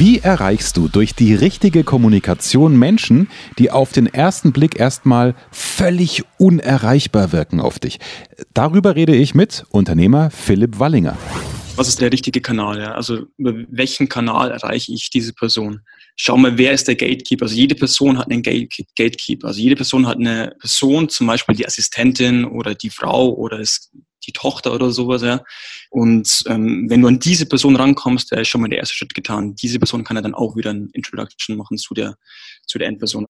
Wie erreichst du durch die richtige Kommunikation Menschen, die auf den ersten Blick erstmal völlig unerreichbar wirken auf dich? Darüber rede ich mit Unternehmer Philipp Wallinger. Was ist der richtige Kanal? Ja? Also über welchen Kanal erreiche ich diese Person? Schau mal, wer ist der Gatekeeper? Also jede Person hat einen Gatekeeper. Also jede Person hat eine Person, zum Beispiel die Assistentin oder die Frau oder ist die Tochter oder sowas, ja. Und ähm, wenn du an diese Person rankommst, der ist schon mal der erste Schritt getan. Diese Person kann ja dann auch wieder ein Introduction machen zu der, zu der Endperson.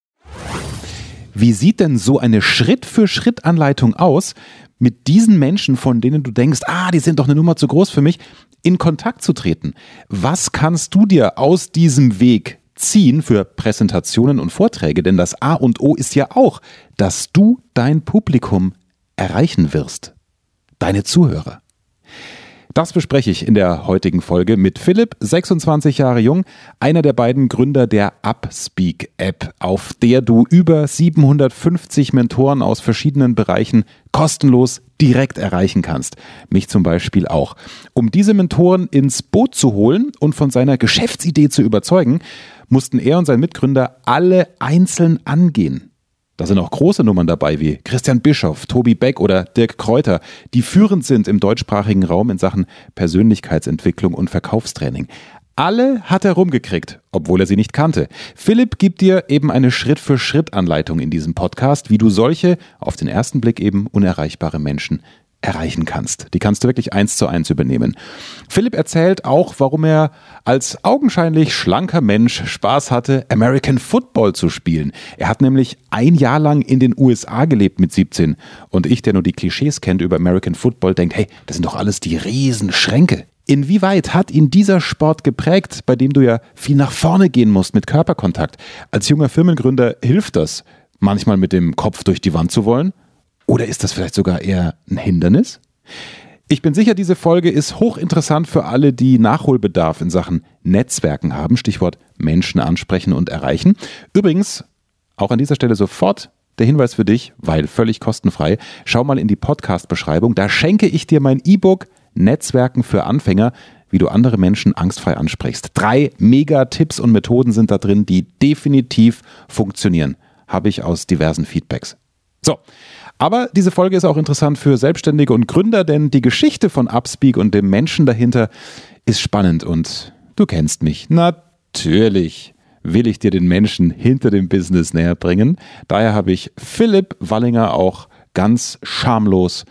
Wie sieht denn so eine Schritt-für-Schritt-Anleitung aus, mit diesen Menschen, von denen du denkst, ah, die sind doch eine Nummer zu groß für mich, in Kontakt zu treten? Was kannst du dir aus diesem Weg ziehen für Präsentationen und Vorträge? Denn das A und O ist ja auch, dass du dein Publikum erreichen wirst deine Zuhörer. Das bespreche ich in der heutigen Folge mit Philipp, 26 Jahre jung, einer der beiden Gründer der Upspeak App, auf der du über 750 Mentoren aus verschiedenen Bereichen kostenlos direkt erreichen kannst. Mich zum Beispiel auch. Um diese Mentoren ins Boot zu holen und von seiner Geschäftsidee zu überzeugen, mussten er und sein Mitgründer alle einzeln angehen. Da sind auch große Nummern dabei wie Christian Bischoff, Tobi Beck oder Dirk Kräuter, die führend sind im deutschsprachigen Raum in Sachen Persönlichkeitsentwicklung und Verkaufstraining. Alle hat er rumgekriegt, obwohl er sie nicht kannte. Philipp gibt dir eben eine Schritt-für-Schritt-Anleitung in diesem Podcast, wie du solche, auf den ersten Blick eben unerreichbare Menschen erreichen kannst. Die kannst du wirklich eins zu eins übernehmen. Philipp erzählt auch, warum er als augenscheinlich schlanker Mensch Spaß hatte, American Football zu spielen. Er hat nämlich ein Jahr lang in den USA gelebt mit 17 und ich, der nur die Klischees kennt über American Football, denkt, hey, das sind doch alles die Riesenschränke. Inwieweit hat ihn dieser Sport geprägt, bei dem du ja viel nach vorne gehen musst mit Körperkontakt? Als junger Firmengründer hilft das, manchmal mit dem Kopf durch die Wand zu wollen oder ist das vielleicht sogar eher ein Hindernis? Ich bin sicher, diese Folge ist hochinteressant für alle, die Nachholbedarf in Sachen Netzwerken haben. Stichwort Menschen ansprechen und erreichen. Übrigens, auch an dieser Stelle sofort der Hinweis für dich, weil völlig kostenfrei. Schau mal in die Podcast-Beschreibung. Da schenke ich dir mein E-Book Netzwerken für Anfänger, wie du andere Menschen angstfrei ansprichst. Drei Mega-Tipps und Methoden sind da drin, die definitiv funktionieren. Habe ich aus diversen Feedbacks. So, aber diese Folge ist auch interessant für Selbstständige und Gründer, denn die Geschichte von Upspeak und dem Menschen dahinter ist spannend und du kennst mich. Natürlich will ich dir den Menschen hinter dem Business näher bringen. Daher habe ich Philipp Wallinger auch ganz schamlos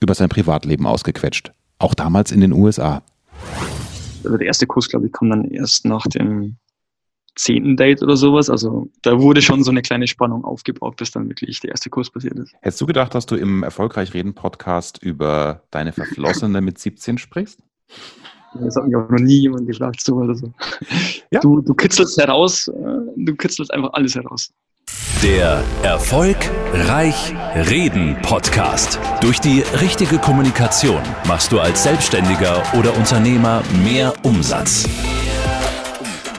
über sein Privatleben ausgequetscht. Auch damals in den USA. Also der erste Kurs, glaube ich, kam dann erst nach dem zehnten Date oder sowas. Also da wurde schon so eine kleine Spannung aufgebaut, bis dann wirklich der erste Kurs passiert ist. Hättest du gedacht, dass du im Erfolgreich Reden Podcast über deine Verflossene mit 17 sprichst? Das hat mich auch noch nie jemand gefragt, so oder so. Ja. Du, du kitzelst heraus, äh, du kitzelst einfach alles heraus. Der Erfolg Reich Reden Podcast. Durch die richtige Kommunikation machst du als Selbstständiger oder Unternehmer mehr Umsatz.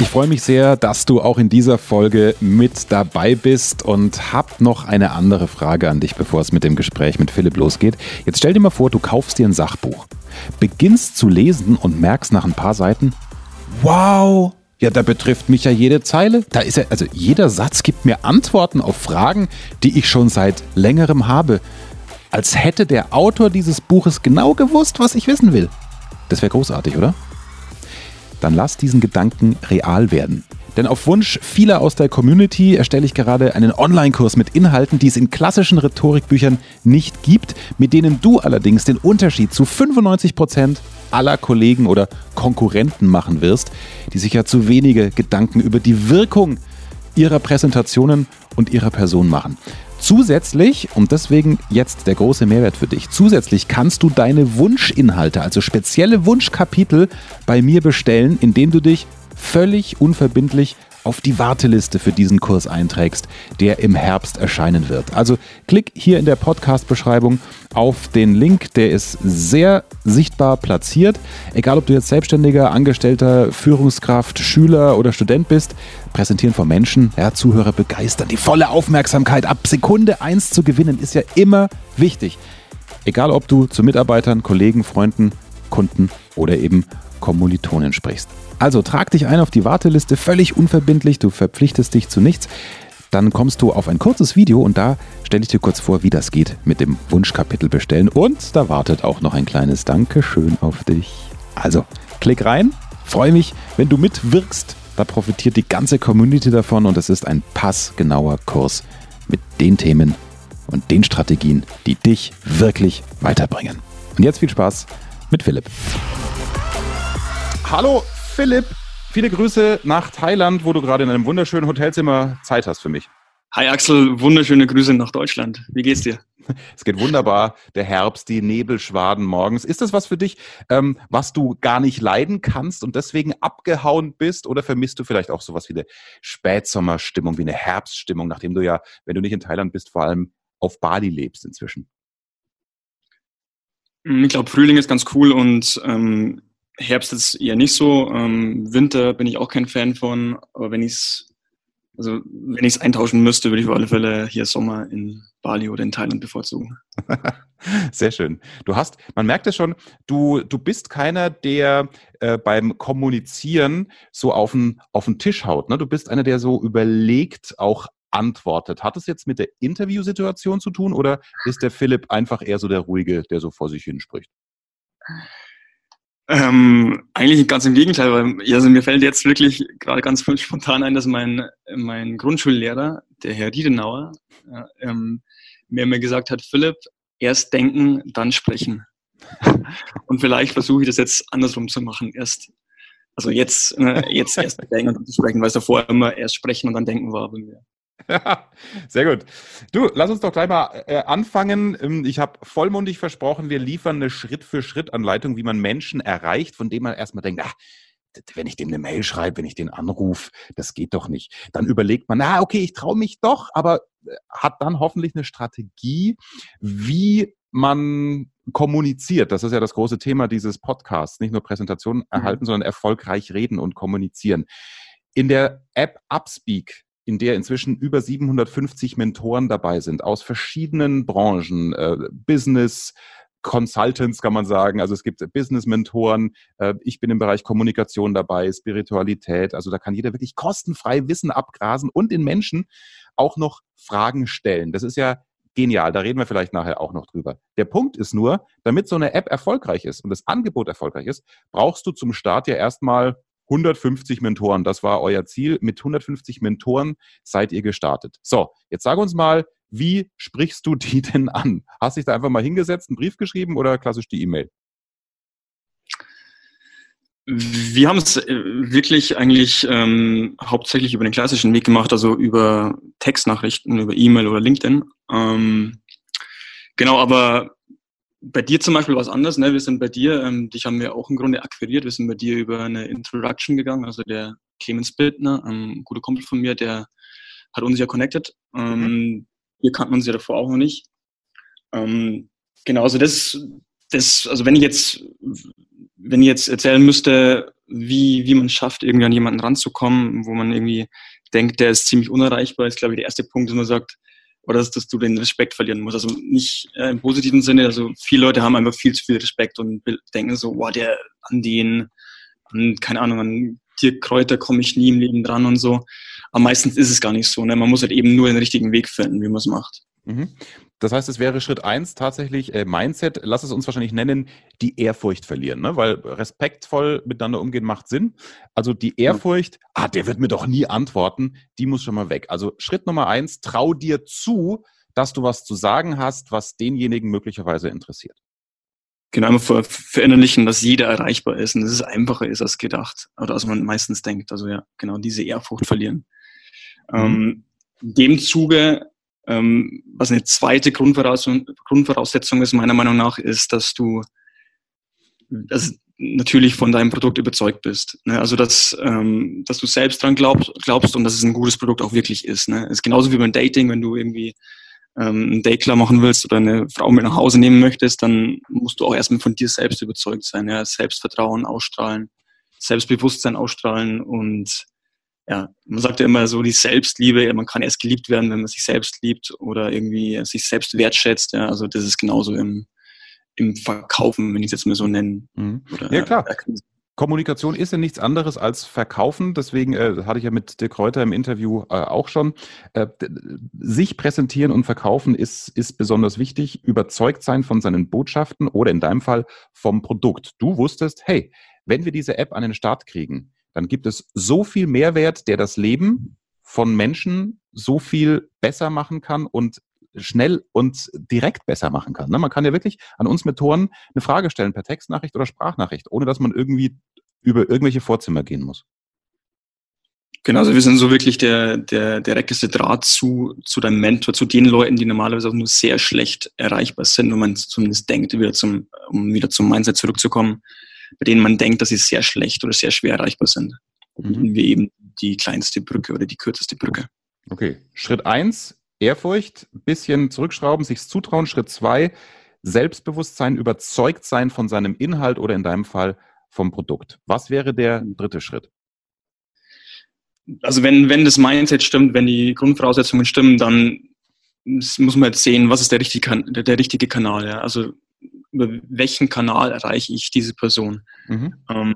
Ich freue mich sehr, dass du auch in dieser Folge mit dabei bist und hab noch eine andere Frage an dich, bevor es mit dem Gespräch mit Philipp losgeht. Jetzt stell dir mal vor, du kaufst dir ein Sachbuch, beginnst zu lesen und merkst nach ein paar Seiten, wow, ja, da betrifft mich ja jede Zeile. Da ist ja, also jeder Satz gibt mir Antworten auf Fragen, die ich schon seit längerem habe. Als hätte der Autor dieses Buches genau gewusst, was ich wissen will. Das wäre großartig, oder? Dann lass diesen Gedanken real werden. Denn auf Wunsch vieler aus der Community erstelle ich gerade einen Online-Kurs mit Inhalten, die es in klassischen Rhetorikbüchern nicht gibt, mit denen du allerdings den Unterschied zu 95 Prozent aller Kollegen oder Konkurrenten machen wirst, die sich ja zu wenige Gedanken über die Wirkung ihrer Präsentationen und ihrer Person machen. Zusätzlich, und deswegen jetzt der große Mehrwert für dich, zusätzlich kannst du deine Wunschinhalte, also spezielle Wunschkapitel bei mir bestellen, indem du dich völlig unverbindlich auf die Warteliste für diesen Kurs einträgst, der im Herbst erscheinen wird. Also klick hier in der Podcast-Beschreibung auf den Link, der ist sehr sichtbar platziert. Egal, ob du jetzt Selbstständiger, Angestellter, Führungskraft, Schüler oder Student bist, präsentieren vor Menschen, ja, Zuhörer begeistern. Die volle Aufmerksamkeit ab Sekunde 1 zu gewinnen, ist ja immer wichtig. Egal, ob du zu Mitarbeitern, Kollegen, Freunden, Kunden oder eben Kommilitonen sprichst. Also trag dich ein auf die Warteliste, völlig unverbindlich, du verpflichtest dich zu nichts. Dann kommst du auf ein kurzes Video und da stelle ich dir kurz vor, wie das geht mit dem Wunschkapitel bestellen. Und da wartet auch noch ein kleines Dankeschön auf dich. Also, klick rein, freue mich, wenn du mitwirkst. Da profitiert die ganze Community davon und es ist ein passgenauer Kurs mit den Themen und den Strategien, die dich wirklich weiterbringen. Und jetzt viel Spaß mit Philipp. Hallo Philipp, viele Grüße nach Thailand, wo du gerade in einem wunderschönen Hotelzimmer Zeit hast für mich. Hi Axel, wunderschöne Grüße nach Deutschland. Wie geht's dir? Es geht wunderbar. Der Herbst, die Nebelschwaden morgens. Ist das was für dich, ähm, was du gar nicht leiden kannst und deswegen abgehauen bist? Oder vermisst du vielleicht auch sowas wie eine Spätsommerstimmung, wie eine Herbststimmung, nachdem du ja, wenn du nicht in Thailand bist, vor allem auf Bali lebst inzwischen? Ich glaube, Frühling ist ganz cool und ähm, Herbst ist eher nicht so. Ähm, Winter bin ich auch kein Fan von, aber wenn ich es also wenn ich es eintauschen müsste, würde ich auf alle Fälle hier Sommer in Bali oder in Thailand bevorzugen. Sehr schön. Du hast, man merkt es schon, du, du bist keiner, der äh, beim Kommunizieren so auf den, auf den Tisch haut. Ne? Du bist einer, der so überlegt auch antwortet. Hat es jetzt mit der Interviewsituation zu tun oder ist der Philipp einfach eher so der Ruhige, der so vor sich hinspricht? Ähm, eigentlich ganz im Gegenteil, weil also mir fällt jetzt wirklich gerade ganz spontan ein, dass mein, mein Grundschullehrer, der Herr Riedenauer, ja, ähm, mir immer gesagt hat, Philipp, erst denken, dann sprechen. und vielleicht versuche ich das jetzt andersrum zu machen. Erst, also jetzt, äh, jetzt erst denken und dann sprechen, weil es davor immer erst sprechen und dann denken war bei mir. Sehr gut. Du, lass uns doch gleich mal äh, anfangen. Ähm, ich habe vollmundig versprochen, wir liefern eine Schritt-für-Schritt-Anleitung, wie man Menschen erreicht, von dem man erstmal denkt, ach, wenn ich dem eine Mail schreibe, wenn ich den anrufe, das geht doch nicht. Dann überlegt man, na, okay, ich traue mich doch, aber äh, hat dann hoffentlich eine Strategie, wie man kommuniziert. Das ist ja das große Thema dieses Podcasts. Nicht nur Präsentationen mhm. erhalten, sondern erfolgreich reden und kommunizieren. In der App Upspeak in der inzwischen über 750 Mentoren dabei sind aus verschiedenen Branchen, äh, Business, Consultants kann man sagen. Also es gibt Business-Mentoren. Äh, ich bin im Bereich Kommunikation dabei, Spiritualität. Also da kann jeder wirklich kostenfrei Wissen abgrasen und den Menschen auch noch Fragen stellen. Das ist ja genial. Da reden wir vielleicht nachher auch noch drüber. Der Punkt ist nur, damit so eine App erfolgreich ist und das Angebot erfolgreich ist, brauchst du zum Start ja erstmal 150 Mentoren, das war euer Ziel. Mit 150 Mentoren seid ihr gestartet. So, jetzt sag uns mal, wie sprichst du die denn an? Hast dich da einfach mal hingesetzt, einen Brief geschrieben oder klassisch die E-Mail? Wir haben es äh, wirklich eigentlich ähm, hauptsächlich über den klassischen Weg gemacht, also über Textnachrichten, über E-Mail oder LinkedIn. Ähm, genau, aber bei dir zum Beispiel was anderes, ne? Wir sind bei dir, ähm, dich haben wir auch im Grunde akquiriert. Wir sind bei dir über eine Introduction gegangen. Also der Clemens Bildner, ein guter Kumpel von mir, der hat uns ja connected. Ähm, mhm. Wir kannten uns ja davor auch noch nicht. Ähm, genau, also das, das, also wenn ich jetzt, wenn ich jetzt erzählen müsste, wie, wie man schafft, irgendwie an jemanden ranzukommen, wo man irgendwie denkt, der ist ziemlich unerreichbar, ist, glaube ich, der erste Punkt, dass man sagt, oder dass, dass du den Respekt verlieren musst. Also nicht äh, im positiven Sinne, also viele Leute haben einfach viel zu viel Respekt und denken so, wow, der an den, an, keine Ahnung, an Tierkräuter komme ich nie im Leben dran und so. Aber meistens ist es gar nicht so. Ne? Man muss halt eben nur den richtigen Weg finden, wie man es macht. Mhm. Das heißt, es wäre Schritt eins tatsächlich äh, Mindset, lass es uns wahrscheinlich nennen, die Ehrfurcht verlieren, ne? weil respektvoll miteinander umgehen macht Sinn. Also die Ehrfurcht, ah, der wird mir doch nie antworten, die muss schon mal weg. Also Schritt Nummer eins, trau dir zu, dass du was zu sagen hast, was denjenigen möglicherweise interessiert. Genau, einfach verinnerlichen, dass jeder erreichbar ist und dass es einfacher ist als gedacht oder als man meistens denkt. Also ja, genau, diese Ehrfurcht verlieren. Mhm. Ähm, in dem Zuge ähm, was eine zweite Grundvoraussetzung, Grundvoraussetzung ist, meiner Meinung nach, ist, dass du also natürlich von deinem Produkt überzeugt bist. Ne? Also dass, ähm, dass du selbst dran glaubst, glaubst und dass es ein gutes Produkt auch wirklich ist. Ne? Es ist genauso wie beim Dating, wenn du irgendwie ähm, ein Date klar machen willst oder eine Frau mit nach Hause nehmen möchtest, dann musst du auch erstmal von dir selbst überzeugt sein, ja? Selbstvertrauen ausstrahlen, Selbstbewusstsein ausstrahlen und ja, man sagt ja immer so die Selbstliebe, man kann erst geliebt werden, wenn man sich selbst liebt oder irgendwie sich selbst wertschätzt. Ja, also das ist genauso im, im Verkaufen, wenn ich es jetzt mal so nennen. Mhm. ja, klar. Kommunikation ist ja nichts anderes als Verkaufen. Deswegen äh, hatte ich ja mit Dirk Kräuter im Interview äh, auch schon. Äh, sich präsentieren und verkaufen ist, ist besonders wichtig. Überzeugt sein von seinen Botschaften oder in deinem Fall vom Produkt. Du wusstest, hey, wenn wir diese App an den Start kriegen, dann gibt es so viel Mehrwert, der das Leben von Menschen so viel besser machen kann und schnell und direkt besser machen kann. Ne? Man kann ja wirklich an uns Mentoren eine Frage stellen per Textnachricht oder Sprachnachricht, ohne dass man irgendwie über irgendwelche Vorzimmer gehen muss. Genau, also wir sind so wirklich der, der direkteste Draht zu, zu deinem Mentor, zu den Leuten, die normalerweise auch nur sehr schlecht erreichbar sind, wenn man zumindest denkt, wieder zum, um wieder zum Mindset zurückzukommen bei denen man denkt, dass sie sehr schlecht oder sehr schwer erreichbar sind. Mhm. wir eben die kleinste Brücke oder die kürzeste Brücke. Okay, Schritt eins Ehrfurcht, bisschen zurückschrauben, sich's zutrauen. Schritt zwei Selbstbewusstsein, überzeugt sein von seinem Inhalt oder in deinem Fall vom Produkt. Was wäre der dritte Schritt? Also wenn, wenn das Mindset stimmt, wenn die Grundvoraussetzungen stimmen, dann muss man jetzt sehen, was ist der richtige, der, der richtige Kanal. Ja? Also über welchen Kanal erreiche ich diese Person. Mhm. Ähm,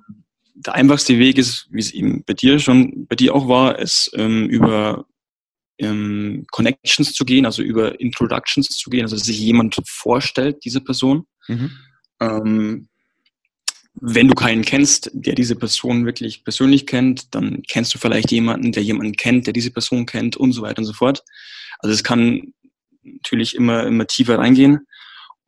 der einfachste Weg ist, wie es eben bei dir schon, bei dir auch war, ist ähm, über ähm, Connections zu gehen, also über Introductions zu gehen, also dass sich jemand vorstellt, diese Person. Mhm. Ähm, wenn du keinen kennst, der diese Person wirklich persönlich kennt, dann kennst du vielleicht jemanden, der jemanden kennt, der diese Person kennt und so weiter und so fort. Also es kann natürlich immer, immer tiefer reingehen.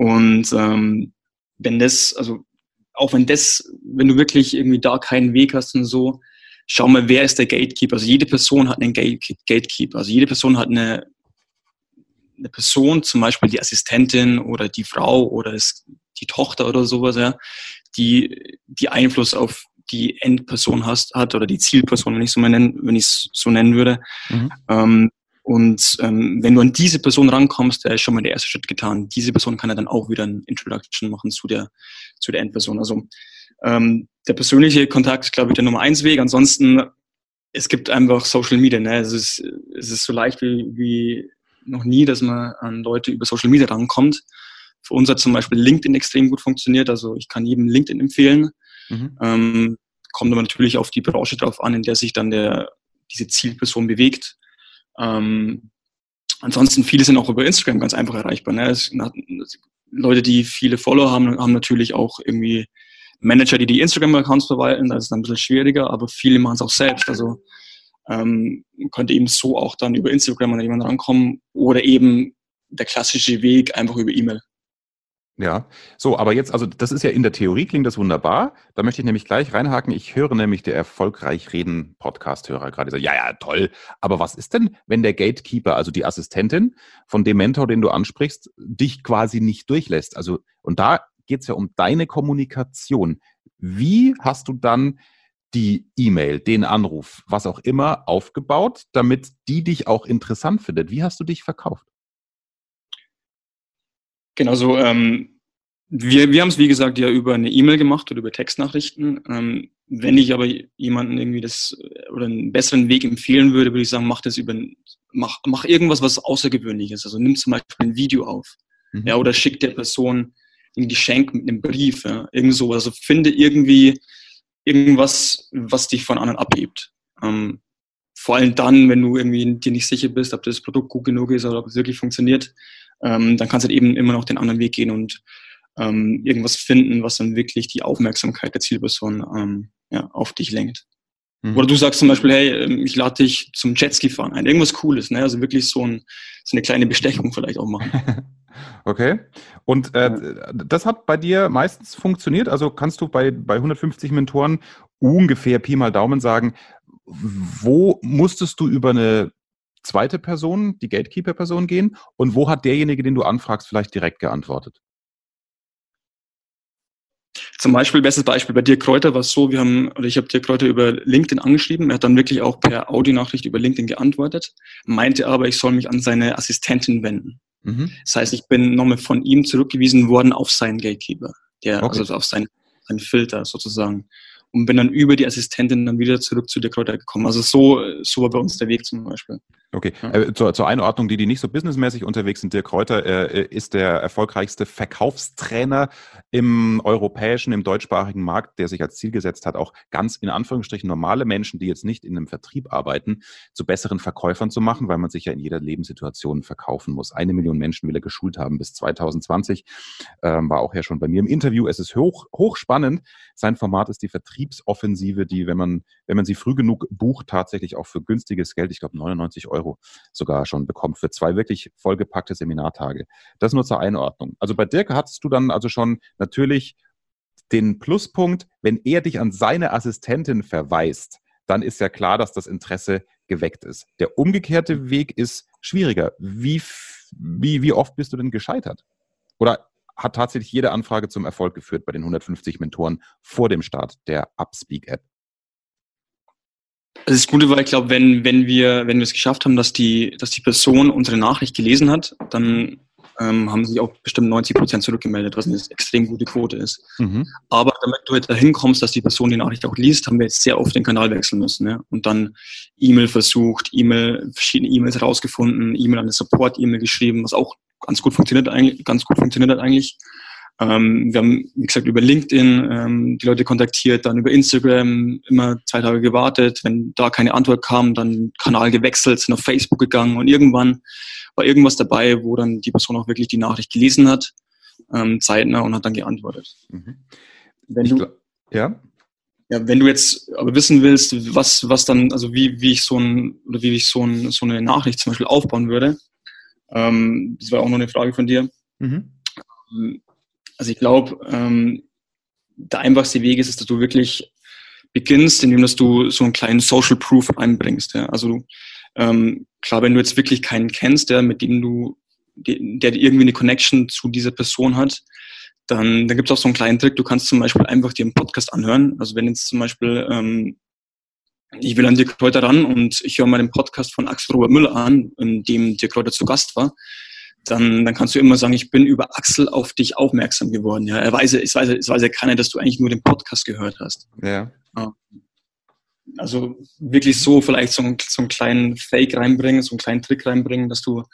Und ähm, wenn das, also auch wenn das, wenn du wirklich irgendwie da keinen Weg hast und so, schau mal, wer ist der Gatekeeper? Also jede Person hat einen Gatekeeper. Also jede Person hat eine, eine Person, zum Beispiel die Assistentin oder die Frau oder die Tochter oder sowas, ja, die, die Einfluss auf die Endperson hast, hat oder die Zielperson, wenn ich so mal nennen, wenn ich es so nennen würde. Mhm. Ähm, und ähm, wenn du an diese Person rankommst, der ist schon mal der erste Schritt getan. Diese Person kann ja dann auch wieder ein Introduction machen zu der, zu der Endperson. Also ähm, der persönliche Kontakt ist, glaube ich, der Nummer eins Weg. Ansonsten, es gibt einfach Social Media. Ne? Es, ist, es ist so leicht wie, wie noch nie, dass man an Leute über Social Media rankommt. Für uns hat zum Beispiel LinkedIn extrem gut funktioniert. Also ich kann jedem LinkedIn empfehlen. Mhm. Ähm, kommt aber natürlich auf die Branche drauf an, in der sich dann der, diese Zielperson bewegt. Ähm, ansonsten, viele sind auch über Instagram ganz einfach erreichbar. Ne? Es, Leute, die viele Follower haben, haben natürlich auch irgendwie Manager, die die Instagram-Accounts verwalten. Das ist dann ein bisschen schwieriger, aber viele machen es auch selbst. Also ähm, könnte eben so auch dann über Instagram an jemanden rankommen oder eben der klassische Weg einfach über E-Mail. Ja, so, aber jetzt, also das ist ja in der Theorie, klingt das wunderbar. Da möchte ich nämlich gleich reinhaken. Ich höre nämlich der erfolgreich reden Podcast-Hörer gerade sagen, ja, ja, toll. Aber was ist denn, wenn der Gatekeeper, also die Assistentin von dem Mentor, den du ansprichst, dich quasi nicht durchlässt? Also, und da geht es ja um deine Kommunikation. Wie hast du dann die E-Mail, den Anruf, was auch immer, aufgebaut, damit die dich auch interessant findet? Wie hast du dich verkauft? Genau so. Ähm, wir wir haben es, wie gesagt, ja über eine E-Mail gemacht oder über Textnachrichten. Ähm, wenn ich aber jemanden irgendwie das oder einen besseren Weg empfehlen würde, würde ich sagen, mach das über, mach, mach irgendwas, was außergewöhnliches. Also nimm zum Beispiel ein Video auf. Mhm. Ja, oder schick der Person ein Geschenk mit einem Brief, ja, irgend sowas. Also finde irgendwie irgendwas, was dich von anderen abhebt. Ähm, vor allem dann, wenn du irgendwie dir nicht sicher bist, ob das Produkt gut genug ist oder ob es wirklich funktioniert, ähm, dann kannst du halt eben immer noch den anderen Weg gehen und ähm, irgendwas finden, was dann wirklich die Aufmerksamkeit der Zielperson ähm, ja, auf dich lenkt. Mhm. Oder du sagst zum Beispiel, hey, ähm, ich lade dich zum Jetski fahren ein. Irgendwas Cooles, ne? Also wirklich so, ein, so eine kleine Bestechung vielleicht auch machen. okay. Und äh, ja. das hat bei dir meistens funktioniert? Also kannst du bei, bei 150 Mentoren ungefähr Pi mal Daumen sagen, wo musstest du über eine zweite Person, die Gatekeeper-Person gehen? Und wo hat derjenige, den du anfragst, vielleicht direkt geantwortet? Zum Beispiel, bestes Beispiel, bei Dirk Kräuter war es so, wir haben, oder ich habe Dirk Kräuter über LinkedIn angeschrieben, er hat dann wirklich auch per Audionachricht über LinkedIn geantwortet, meinte aber, ich soll mich an seine Assistentin wenden. Mhm. Das heißt, ich bin nochmal von ihm zurückgewiesen worden auf seinen Gatekeeper, der, okay. also auf seinen, seinen Filter sozusagen und bin dann über die Assistentin dann wieder zurück zu der Kräuter gekommen. Also so, so war bei uns der Weg zum Beispiel. Okay, äh, zur, zur, Einordnung, die, die nicht so businessmäßig unterwegs sind, Dirk Kräuter äh, ist der erfolgreichste Verkaufstrainer im europäischen, im deutschsprachigen Markt, der sich als Ziel gesetzt hat, auch ganz in Anführungsstrichen normale Menschen, die jetzt nicht in einem Vertrieb arbeiten, zu besseren Verkäufern zu machen, weil man sich ja in jeder Lebenssituation verkaufen muss. Eine Million Menschen will er geschult haben bis 2020, ähm, war auch ja schon bei mir im Interview. Es ist hoch, hochspannend. Sein Format ist die Vertriebsoffensive, die, wenn man, wenn man sie früh genug bucht, tatsächlich auch für günstiges Geld, ich glaube 99 Euro Euro sogar schon bekommt für zwei wirklich vollgepackte Seminartage. Das nur zur Einordnung. Also bei Dirk hattest du dann also schon natürlich den Pluspunkt, wenn er dich an seine Assistentin verweist, dann ist ja klar, dass das Interesse geweckt ist. Der umgekehrte Weg ist schwieriger. Wie, wie, wie oft bist du denn gescheitert? Oder hat tatsächlich jede Anfrage zum Erfolg geführt bei den 150 Mentoren vor dem Start der Upspeak-App? Das Gute war, ich glaube, wenn, wenn wir, wenn wir es geschafft haben, dass die, dass die Person unsere Nachricht gelesen hat, dann ähm, haben sich auch bestimmt 90 Prozent zurückgemeldet, was eine extrem gute Quote ist. Mhm. Aber damit du jetzt dahin kommst, dass die Person die Nachricht auch liest, haben wir jetzt sehr oft den Kanal wechseln müssen. Ja? Und dann E-Mail versucht, E-Mail, verschiedene E-Mails rausgefunden, E-Mail an eine Support-E-Mail geschrieben, was auch ganz gut funktioniert eigentlich, ganz gut funktioniert hat eigentlich. Ähm, wir haben, wie gesagt, über LinkedIn ähm, die Leute kontaktiert, dann über Instagram immer zwei Tage gewartet. Wenn da keine Antwort kam, dann Kanal gewechselt, sind auf Facebook gegangen und irgendwann war irgendwas dabei, wo dann die Person auch wirklich die Nachricht gelesen hat, ähm, zeitnah und hat dann geantwortet. Mhm. Wenn du, ja? Ja, wenn du jetzt aber wissen willst, was, was dann, also wie, wie ich so ein, oder wie ich so, ein, so eine Nachricht zum Beispiel aufbauen würde, ähm, das war auch noch eine Frage von dir. Mhm. Also ich glaube, ähm, der einfachste Weg ist, ist, dass du wirklich beginnst, indem dass du so einen kleinen Social Proof einbringst. Ja? Also ähm, klar, wenn du jetzt wirklich keinen kennst, der mit dem du, der irgendwie eine Connection zu dieser Person hat, dann, dann gibt es auch so einen kleinen Trick. Du kannst zum Beispiel einfach dir einen Podcast anhören. Also wenn jetzt zum Beispiel ähm, ich will an Dirk Kräuter ran und ich höre mal den Podcast von Axel Robert Müller an, in dem Dirk Kräuter zu Gast war, dann, dann kannst du immer sagen, ich bin über Axel auf dich aufmerksam geworden. Ja, er weiß, es weiß, es weiß ja keiner, dass du eigentlich nur den Podcast gehört hast. Ja. Also wirklich so vielleicht so, einen, so einen kleinen Fake reinbringen, so einen kleinen Trick reinbringen, dass du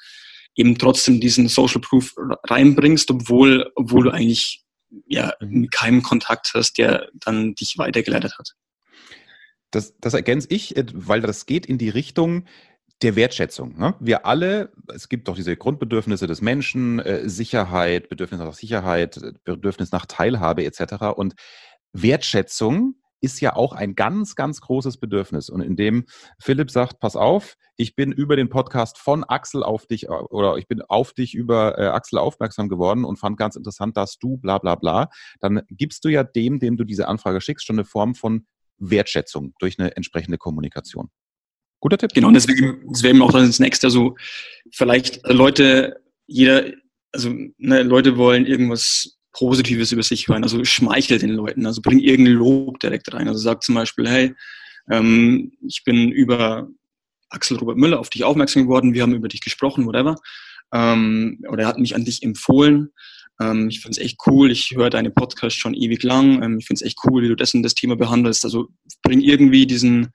eben trotzdem diesen Social Proof reinbringst, obwohl, obwohl du eigentlich ja mhm. keinen Kontakt hast, der dann dich weitergeleitet hat. Das, das ergänze ich, weil das geht in die Richtung, der Wertschätzung. Ne? Wir alle, es gibt doch diese Grundbedürfnisse des Menschen, äh, Sicherheit, Bedürfnis nach Sicherheit, Bedürfnis nach Teilhabe etc. Und Wertschätzung ist ja auch ein ganz, ganz großes Bedürfnis. Und indem Philipp sagt, pass auf, ich bin über den Podcast von Axel auf dich oder ich bin auf dich über äh, Axel aufmerksam geworden und fand ganz interessant, dass du bla bla bla, dann gibst du ja dem, dem du diese Anfrage schickst, schon eine Form von Wertschätzung durch eine entsprechende Kommunikation. Guter Tipp. Genau, deswegen, das wäre eben auch das nächste. Also vielleicht Leute, jeder, also ne, Leute wollen irgendwas Positives über sich hören. Also schmeichelt den Leuten, also bring irgendein Lob direkt rein. Also sagt zum Beispiel, hey, ähm, ich bin über Axel Robert Müller auf dich aufmerksam geworden, wir haben über dich gesprochen, whatever. Ähm, oder er hat mich an dich empfohlen. Ähm, ich finde es echt cool, ich höre deine Podcast schon ewig lang. Ähm, ich finde es echt cool, wie du das und das Thema behandelst. Also bring irgendwie diesen,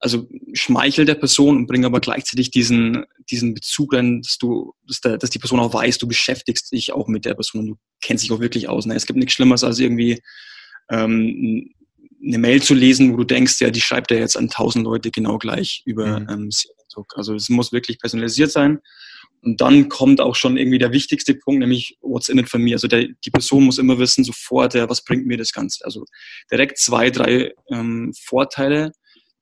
also schmeichel der Person und bring aber gleichzeitig diesen, diesen Bezug rein, dass du, dass, der, dass die Person auch weiß, du beschäftigst dich auch mit der Person und du kennst dich auch wirklich aus. Ne? Es gibt nichts Schlimmeres als irgendwie ähm, eine Mail zu lesen, wo du denkst, ja, die schreibt ja jetzt an tausend Leute genau gleich über mhm. ähm, Also es muss wirklich personalisiert sein. Und dann kommt auch schon irgendwie der wichtigste Punkt, nämlich what's in it for me. Also der, die Person muss immer wissen sofort, ja, was bringt mir das Ganze. Also direkt zwei, drei ähm, Vorteile,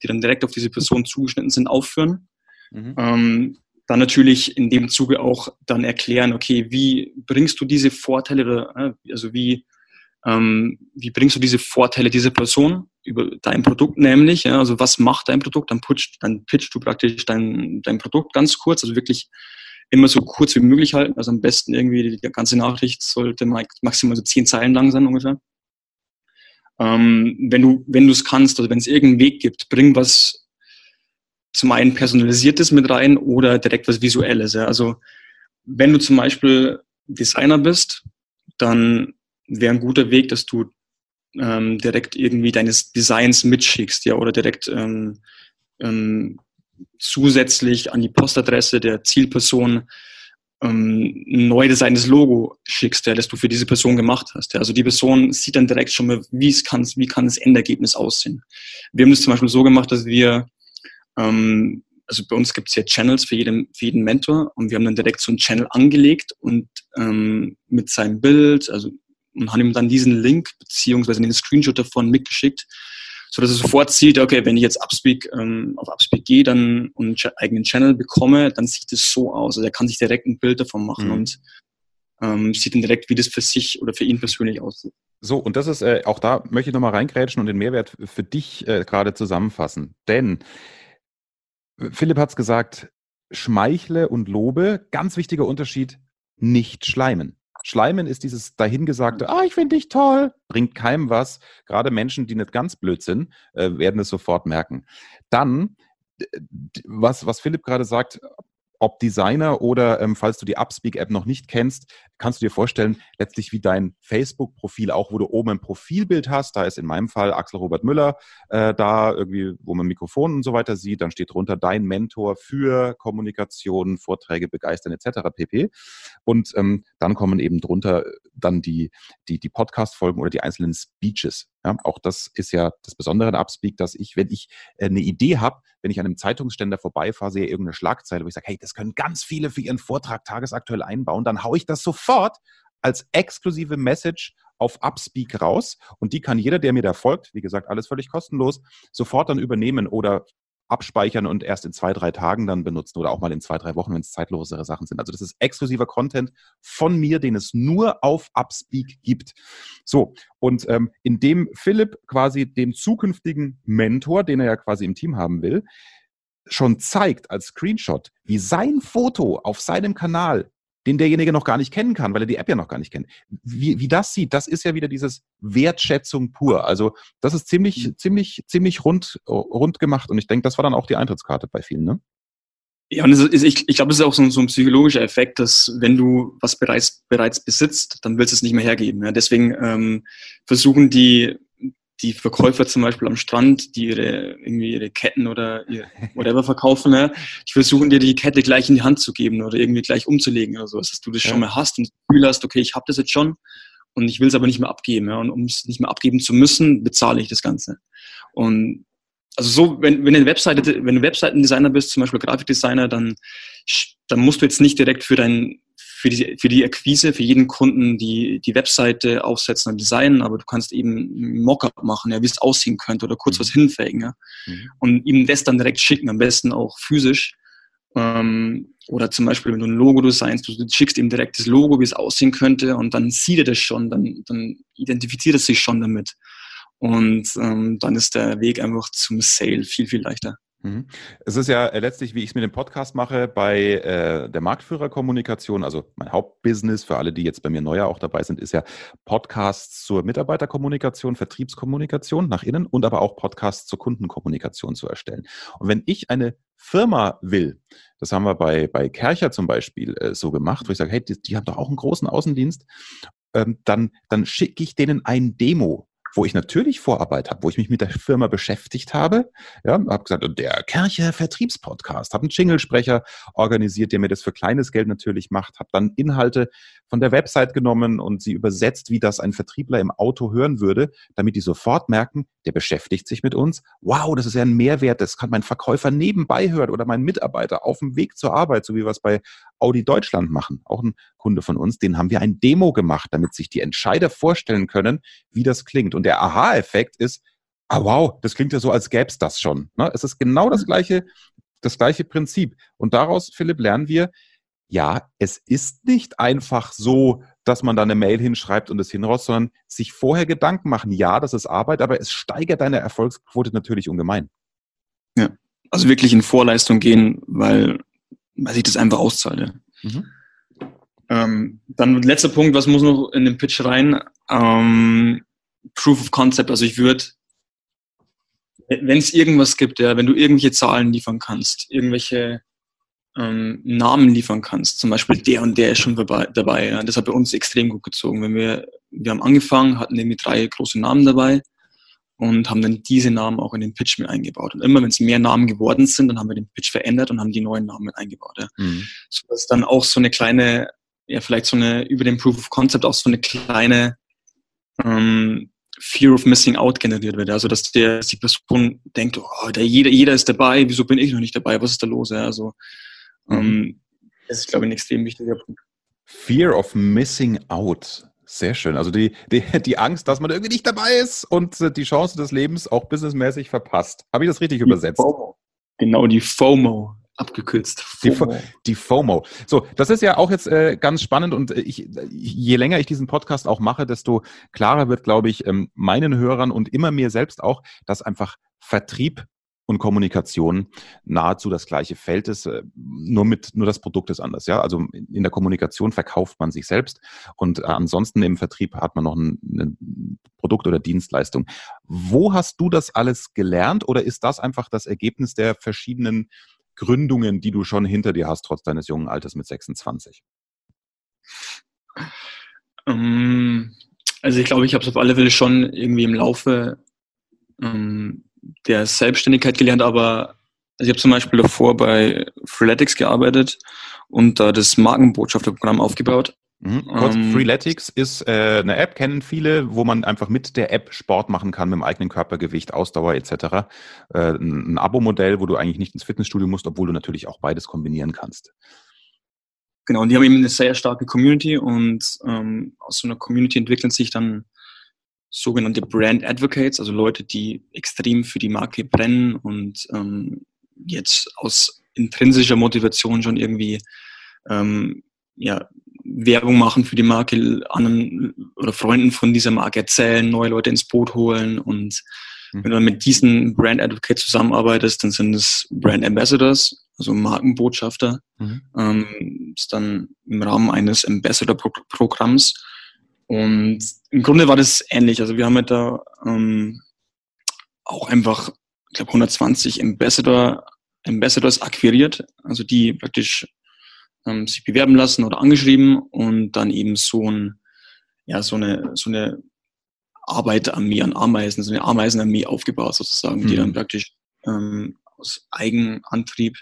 die dann direkt auf diese Person zugeschnitten sind, aufführen. Mhm. Ähm, dann natürlich in dem Zuge auch dann erklären, okay, wie bringst du diese Vorteile oder äh, also wie ähm, wie bringst du diese Vorteile dieser Person über dein Produkt nämlich, ja, also was macht dein Produkt, dann pitcht, dann pitchst du praktisch dein, dein Produkt ganz kurz, also wirklich immer so kurz wie möglich halten, also am besten irgendwie die ganze Nachricht sollte maximal so zehn Zeilen lang sein ungefähr. Ähm, wenn du wenn du es kannst, also wenn es irgendeinen Weg gibt, bring was zum einen personalisiertes mit rein oder direkt was visuelles. Ja. Also wenn du zum Beispiel Designer bist, dann wäre ein guter Weg, dass du ähm, direkt irgendwie deines Designs mitschickst, ja, oder direkt ähm, ähm, zusätzlich an die Postadresse der Zielperson ähm, ein neu designtes Logo schickst, ja, das du für diese Person gemacht hast. Ja. Also die Person sieht dann direkt schon mal, wie es kann, wie kann das Endergebnis aussehen. Wir haben das zum Beispiel so gemacht, dass wir ähm, also bei uns gibt es ja Channels für jeden, für jeden Mentor und wir haben dann direkt so einen Channel angelegt und ähm, mit seinem Bild, also und haben ihm dann diesen Link beziehungsweise den Screenshot davon mitgeschickt, so dass er sofort sieht, okay, wenn ich jetzt Upspeak ähm, auf Upspeak gehe dann und einen eigenen Channel bekomme, dann sieht es so aus. Also er kann sich direkt ein Bild davon machen mhm. und ähm, sieht dann direkt, wie das für sich oder für ihn persönlich aussieht. So, und das ist, äh, auch da möchte ich nochmal reingrätschen und den Mehrwert für dich äh, gerade zusammenfassen. Denn Philipp hat es gesagt, schmeichle und lobe, ganz wichtiger Unterschied, nicht schleimen. Schleimen ist dieses dahingesagte, ah, ich finde dich toll, bringt keinem was. Gerade Menschen, die nicht ganz blöd sind, äh, werden es sofort merken. Dann, was, was Philipp gerade sagt, ob Designer oder ähm, falls du die Upspeak-App noch nicht kennst, kannst du dir vorstellen, letztlich wie dein Facebook-Profil, auch wo du oben ein Profilbild hast, da ist in meinem Fall Axel Robert Müller äh, da, irgendwie, wo man Mikrofon und so weiter sieht, dann steht drunter dein Mentor für Kommunikation, Vorträge begeistern etc. pp. Und ähm, dann kommen eben drunter dann die, die, die Podcast-Folgen oder die einzelnen Speeches. Ja, auch das ist ja das Besondere an Upspeak, dass ich, wenn ich äh, eine Idee habe, wenn ich an einem Zeitungsständer vorbeifahre, sehe irgendeine Schlagzeile, wo ich sage, hey, das können ganz viele für ihren Vortrag tagesaktuell einbauen, dann haue ich das sofort als exklusive Message auf Upspeak raus und die kann jeder, der mir da folgt, wie gesagt, alles völlig kostenlos, sofort dann übernehmen oder abspeichern und erst in zwei, drei Tagen dann benutzen oder auch mal in zwei, drei Wochen, wenn es zeitlosere Sachen sind. Also das ist exklusiver Content von mir, den es nur auf Upspeak gibt. So, und ähm, indem Philipp quasi dem zukünftigen Mentor, den er ja quasi im Team haben will, schon zeigt als Screenshot, wie sein Foto auf seinem Kanal den derjenige noch gar nicht kennen kann, weil er die App ja noch gar nicht kennt. Wie, wie das sieht, das ist ja wieder dieses Wertschätzung pur. Also das ist ziemlich, mhm. ziemlich, ziemlich rund, rund gemacht und ich denke, das war dann auch die Eintrittskarte bei vielen, ne? Ja, und ist, ich, ich glaube, das ist auch so, so, ein psychologischer Effekt, dass wenn du was bereits, bereits besitzt, dann willst du es nicht mehr hergeben. Ja? Deswegen ähm, versuchen die die Verkäufer zum Beispiel am Strand, die ihre, irgendwie ihre Ketten oder ihr whatever verkaufen, ne, die versuchen dir die Kette gleich in die Hand zu geben oder irgendwie gleich umzulegen oder so, dass du das ja. schon mal hast und das Gefühl hast, okay, ich habe das jetzt schon und ich will es aber nicht mehr abgeben. Ja, und um es nicht mehr abgeben zu müssen, bezahle ich das Ganze. Und also so, wenn, wenn, eine Webseite, wenn du Webseitendesigner bist, zum Beispiel Grafikdesigner, dann, dann musst du jetzt nicht direkt für dein für die, für die Akquise, für jeden Kunden die, die Webseite aufsetzen und designen, aber du kannst eben ein Mockup machen, ja, wie es aussehen könnte oder kurz mhm. was hinfaken. Ja, mhm. Und ihm das dann direkt schicken, am besten auch physisch. Ähm, oder zum Beispiel, wenn du ein Logo designst, du schickst ihm direkt das Logo, wie es aussehen könnte und dann sieht er das schon, dann, dann identifiziert er sich schon damit. Und ähm, dann ist der Weg einfach zum Sale viel, viel leichter. Mhm. Es ist ja äh, letztlich, wie ich es mit dem Podcast mache, bei äh, der Marktführerkommunikation, also mein Hauptbusiness für alle, die jetzt bei mir neuer auch dabei sind, ist ja Podcasts zur Mitarbeiterkommunikation, Vertriebskommunikation nach innen und aber auch Podcasts zur Kundenkommunikation zu erstellen. Und wenn ich eine Firma will, das haben wir bei, bei Kercher zum Beispiel äh, so gemacht, wo ich sage, hey, die, die haben doch auch einen großen Außendienst, ähm, dann, dann schicke ich denen ein Demo wo ich natürlich Vorarbeit habe, wo ich mich mit der Firma beschäftigt habe. Ja, habe gesagt, und der Kercher Vertriebspodcast, habe einen Jinglesprecher organisiert, der mir das für kleines Geld natürlich macht, habe dann Inhalte von der Website genommen und sie übersetzt, wie das ein Vertriebler im Auto hören würde, damit die sofort merken, der beschäftigt sich mit uns. Wow, das ist ja ein Mehrwert, das kann mein Verkäufer nebenbei hören oder mein Mitarbeiter auf dem Weg zur Arbeit, so wie wir es bei Audi Deutschland machen. Auch ein Kunde von uns, den haben wir ein Demo gemacht, damit sich die Entscheider vorstellen können, wie das klingt. Und der Aha-Effekt ist, ah wow, das klingt ja so, als gäbe es das schon. Ne? Es ist genau das gleiche, das gleiche Prinzip. Und daraus, Philipp, lernen wir, ja, es ist nicht einfach so, dass man da eine Mail hinschreibt und es hinraus, sondern sich vorher Gedanken machen. Ja, das ist Arbeit, aber es steigert deine Erfolgsquote natürlich ungemein. Ja, also wirklich in Vorleistung gehen, weil, weil sich das einfach auszahlt. Ja. Mhm. Ähm, dann letzter Punkt, was muss noch in den Pitch rein? Ähm, Proof of Concept. Also ich würde, wenn es irgendwas gibt, ja, wenn du irgendwelche Zahlen liefern kannst, irgendwelche ähm, Namen liefern kannst, zum Beispiel der und der ist schon dabei, dabei ja. das hat bei uns extrem gut gezogen. Wenn wir, wir haben angefangen, hatten irgendwie drei große Namen dabei und haben dann diese Namen auch in den Pitch mit eingebaut. Und immer wenn es mehr Namen geworden sind, dann haben wir den Pitch verändert und haben die neuen Namen mit eingebaut. Ja. Mhm. So dass dann auch so eine kleine, ja vielleicht so eine, über den Proof of Concept auch so eine kleine ähm, Fear of Missing Out generiert wird. Also dass, der, dass die Person denkt, oh, der, jeder, jeder ist dabei, wieso bin ich noch nicht dabei, was ist da los? Ja, also mhm. ähm, das ist, glaube ich, ein extrem wichtiger Punkt. Fear of Missing Out. Sehr schön. Also die, die, die Angst, dass man irgendwie nicht dabei ist und die Chance des Lebens auch businessmäßig verpasst. Habe ich das richtig die übersetzt? FOMO. Genau, die FOMO abgekürzt. FOMO. Die, die, FOMO. So, das ist ja auch jetzt äh, ganz spannend und äh, ich, je länger ich diesen Podcast auch mache, desto klarer wird, glaube ich, ähm, meinen Hörern und immer mir selbst auch, dass einfach Vertrieb und Kommunikation nahezu das gleiche Feld ist, äh, nur mit nur das Produkt ist anders. Ja, also in der Kommunikation verkauft man sich selbst und äh, ansonsten im Vertrieb hat man noch ein, ein Produkt oder Dienstleistung. Wo hast du das alles gelernt oder ist das einfach das Ergebnis der verschiedenen Gründungen, die du schon hinter dir hast, trotz deines jungen Alters mit 26? Ähm, also ich glaube, ich habe es auf alle Fälle schon irgendwie im Laufe ähm, der Selbstständigkeit gelernt, aber also ich habe zum Beispiel davor bei Freeletics gearbeitet und da das Markenbotschafterprogramm aufgebaut. Mhm. Kurz, ähm, Freeletics ist äh, eine App, kennen viele, wo man einfach mit der App Sport machen kann, mit dem eigenen Körpergewicht, Ausdauer etc. Äh, ein, Abo-Modell, wo du eigentlich nicht ins Fitnessstudio musst, obwohl du natürlich auch beides kombinieren kannst. Genau, und die haben eben eine sehr starke Community und ähm, aus so einer Community entwickeln sich dann sogenannte Brand Advocates, also Leute, die extrem für die Marke brennen und ähm, jetzt aus intrinsischer Motivation schon irgendwie ähm, ja, Werbung machen für die Marke, anderen oder Freunden von dieser Marke erzählen, neue Leute ins Boot holen und mhm. wenn du mit diesen Brand Advocates zusammenarbeitest, dann sind es Brand Ambassadors, also Markenbotschafter. Mhm. Ähm, ist dann im Rahmen eines Ambassador-Programms. Und im Grunde war das ähnlich. Also wir haben halt da ähm, auch einfach, ich glaube, 120 Ambassador, Ambassadors akquiriert, also die praktisch ähm, sich bewerben lassen oder angeschrieben und dann eben so ein, ja, so eine, so eine Arbeiterarmee an Ameisen, so eine Ameisenarmee aufgebaut sozusagen, mhm. die dann praktisch ähm, aus Eigenantrieb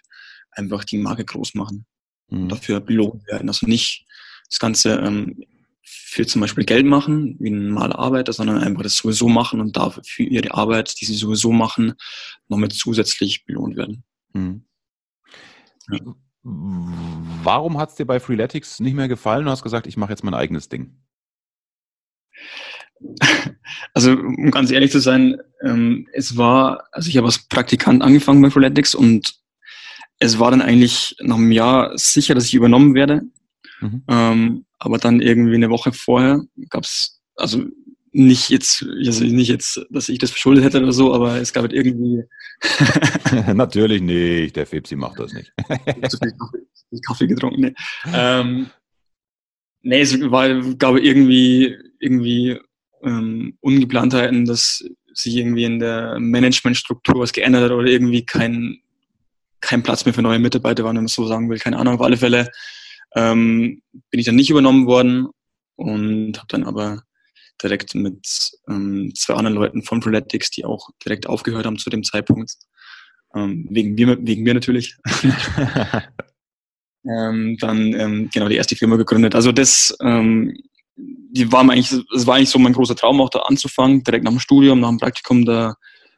einfach die Marke groß machen mhm. und dafür belohnt werden. Also nicht das Ganze ähm, für zum Beispiel Geld machen, wie ein normaler Arbeiter, sondern einfach das sowieso machen und dafür für ihre Arbeit, die sie sowieso machen, noch mit zusätzlich belohnt werden. Mhm. Ja. Warum hat es dir bei Freeletics nicht mehr gefallen? Du hast gesagt, ich mache jetzt mein eigenes Ding. Also, um ganz ehrlich zu sein, ähm, es war, also ich habe als Praktikant angefangen bei Freeletics und es war dann eigentlich nach einem Jahr sicher, dass ich übernommen werde. Mhm. Ähm, aber dann irgendwie eine Woche vorher gab es, also nicht jetzt, also nicht jetzt, dass ich das verschuldet hätte oder so, aber es gab halt irgendwie. Natürlich nicht, der Fipsi macht das nicht. zu viel Kaffee, Kaffee getrunken, ne. Ähm, nee, es war, gab irgendwie, irgendwie ähm, Ungeplantheiten, dass sich irgendwie in der Managementstruktur was geändert hat oder irgendwie kein, kein Platz mehr für neue Mitarbeiter war, wenn man so sagen will. Keine Ahnung, auf alle Fälle ähm, bin ich dann nicht übernommen worden und habe dann aber direkt mit ähm, zwei anderen Leuten von Proletics, die auch direkt aufgehört haben zu dem Zeitpunkt. Ähm, wegen, mir, wegen mir natürlich. ähm, dann ähm, genau die erste Firma gegründet. Also das, ähm, die war eigentlich, das war eigentlich so mein großer Traum, auch da anzufangen, direkt nach dem Studium, nach dem Praktikum da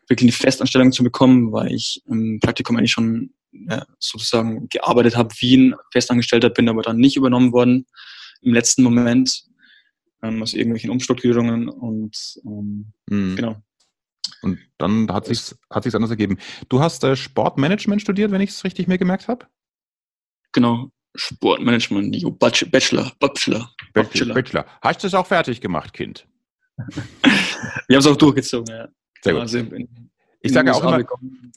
wirklich eine Festanstellung zu bekommen, weil ich im Praktikum eigentlich schon ja, sozusagen gearbeitet habe wie ein Festangestellter, bin aber dann nicht übernommen worden im letzten Moment ähm, aus irgendwelchen Umstrukturierungen und ähm, mhm. genau. Und dann hat sich hat sich's anders ergeben. Du hast äh, Sportmanagement studiert, wenn ich es richtig mir gemerkt habe? Genau. Sportmanagement, die Bachelor, Bachelor, Bachelor. Bachelor. Bachelor. Hast du es auch fertig gemacht, Kind? ich habe es auch durchgezogen, ja. Sehr gut. Also ich sage auch immer,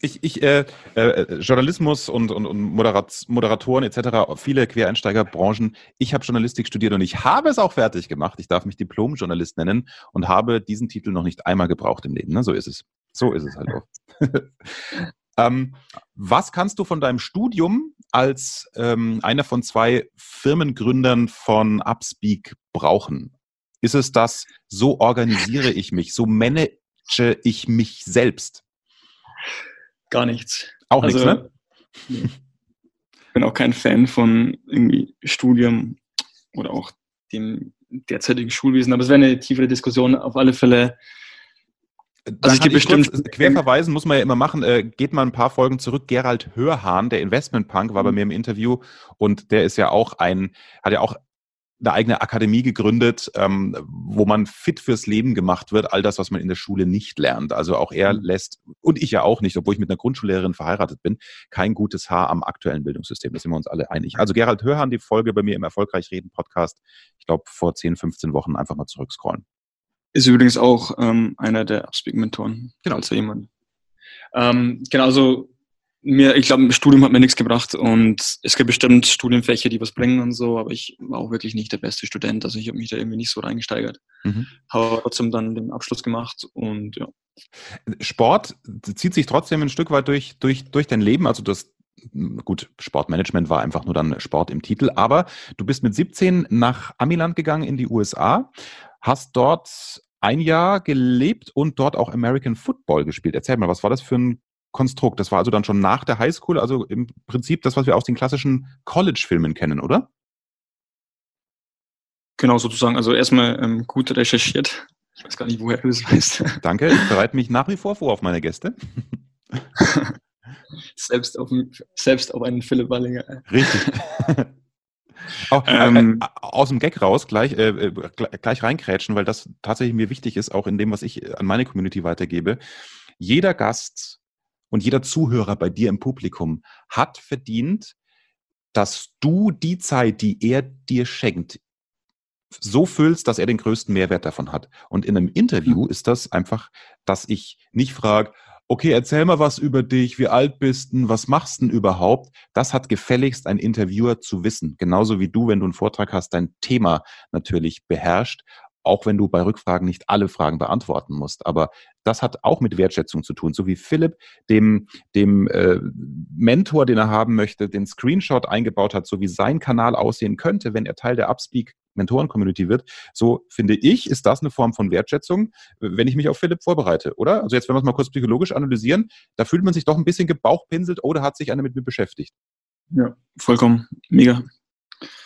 ich, ich, äh, äh, Journalismus und, und, und Moderat, Moderatoren etc., viele Quereinsteigerbranchen. Ich habe Journalistik studiert und ich habe es auch fertig gemacht. Ich darf mich Diplom-Journalist nennen und habe diesen Titel noch nicht einmal gebraucht im Leben. Ne? So ist es. So ist es halt auch. ähm, was kannst du von deinem Studium als ähm, einer von zwei Firmengründern von Upspeak brauchen? Ist es das, so organisiere ich mich, so manage ich mich selbst? Gar nichts. Auch also, nichts, ne? Ich bin auch kein Fan von irgendwie Studium oder auch dem derzeitigen Schulwesen, aber es wäre eine tiefere Diskussion. Auf alle Fälle also es gibt bestimmt quer verweisen muss man ja immer machen. Äh, geht mal ein paar Folgen zurück. Gerald Hörhahn, der Investmentpunk, war bei mhm. mir im Interview und der ist ja auch ein, hat ja auch eine eigene Akademie gegründet, ähm, wo man fit fürs Leben gemacht wird, all das, was man in der Schule nicht lernt. Also auch er mhm. lässt, und ich ja auch nicht, obwohl ich mit einer Grundschullehrerin verheiratet bin, kein gutes Haar am aktuellen Bildungssystem. Da sind wir uns alle einig. Also Gerald Hörhahn, die Folge bei mir im Erfolgreich Reden Podcast, ich glaube vor 10, 15 Wochen einfach mal zurückscrollen. Ist übrigens auch ähm, einer der Upspeak-Mentoren. Genau. Also jemand. Ähm, genau, also mir, ich glaube, Studium hat mir nichts gebracht und es gibt bestimmt Studienfächer, die was bringen und so, aber ich war auch wirklich nicht der beste Student. Also ich habe mich da irgendwie nicht so reingesteigert. Mhm. Habe trotzdem dann den Abschluss gemacht und ja. Sport zieht sich trotzdem ein Stück weit durch, durch, durch dein Leben. Also das gut, Sportmanagement war einfach nur dann Sport im Titel, aber du bist mit 17 nach Amiland gegangen in die USA, hast dort ein Jahr gelebt und dort auch American Football gespielt. Erzähl mal, was war das für ein Konstrukt. Das war also dann schon nach der Highschool, also im Prinzip das, was wir aus den klassischen College-Filmen kennen, oder? Genau, sozusagen. Also erstmal ähm, gut recherchiert. Ich weiß gar nicht, woher du das weißt. Danke, ich bereite mich nach wie vor vor auf meine Gäste. selbst, auf, selbst auf einen Philipp Wallinger. Richtig. Auch, äh, ähm, äh, aus dem Gag raus gleich, äh, äh gleich reinkrätschen, weil das tatsächlich mir wichtig ist, auch in dem, was ich an meine Community weitergebe. Jeder Gast und jeder Zuhörer bei dir im Publikum hat verdient, dass du die Zeit, die er dir schenkt, so füllst, dass er den größten Mehrwert davon hat. Und in einem Interview mhm. ist das einfach, dass ich nicht frage, okay, erzähl mal was über dich, wie alt bist du, was machst du denn überhaupt? Das hat gefälligst ein Interviewer zu wissen. Genauso wie du, wenn du einen Vortrag hast, dein Thema natürlich beherrscht auch wenn du bei Rückfragen nicht alle Fragen beantworten musst. Aber das hat auch mit Wertschätzung zu tun. So wie Philipp dem, dem äh, Mentor, den er haben möchte, den Screenshot eingebaut hat, so wie sein Kanal aussehen könnte, wenn er Teil der Upspeak Mentoren-Community wird. So finde ich, ist das eine Form von Wertschätzung, wenn ich mich auf Philipp vorbereite, oder? Also jetzt, wenn wir es mal kurz psychologisch analysieren, da fühlt man sich doch ein bisschen gebauchpinselt oder hat sich einer mit mir beschäftigt. Ja, vollkommen. Mega.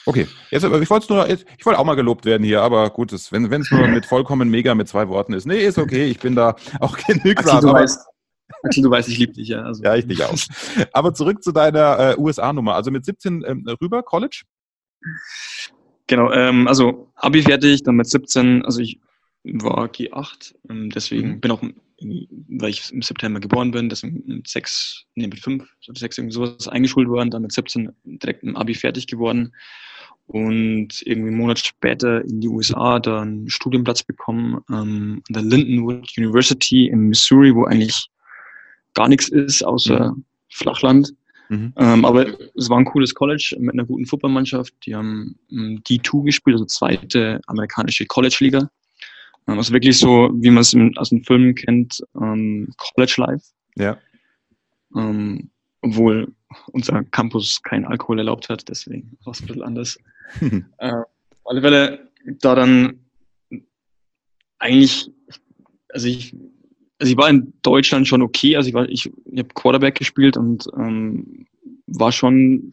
Okay, jetzt, ich wollte nur, ich wollte auch mal gelobt werden hier, aber gut, das, wenn es nur mit vollkommen mega mit zwei Worten ist, nee, ist okay, ich bin da auch genügsam. Axel, du, weißt, Axel, du weißt, ich liebe dich ja. Also. Ja, ich dich auch. Aber zurück zu deiner äh, USA-Nummer, also mit 17 ähm, rüber, College? Genau, ähm, also Abi fertig, dann mit 17, also ich war G8, ähm, deswegen mhm. bin auch, weil ich im September geboren bin, deswegen mit sechs, nee, mit fünf, sechs irgendwie sowas eingeschult worden, dann mit 17 direkt im Abi fertig geworden und irgendwie einen Monat später in die USA dann einen Studienplatz bekommen ähm, an der Lindenwood University in Missouri, wo eigentlich gar nichts ist außer mhm. Flachland. Mhm. Ähm, aber es war ein cooles College mit einer guten Footballmannschaft. Die haben ähm, D2 gespielt, also zweite amerikanische College-Liga. Ähm, also wirklich so, wie man es aus den Filmen kennt, ähm, College Life. Ja. Ähm, obwohl unser Campus kein Alkohol erlaubt hat, deswegen war es ein bisschen anders. äh, auf alle Fälle da dann eigentlich, also ich, also ich war in Deutschland schon okay, also ich war, ich, ich habe Quarterback gespielt und ähm, war schon,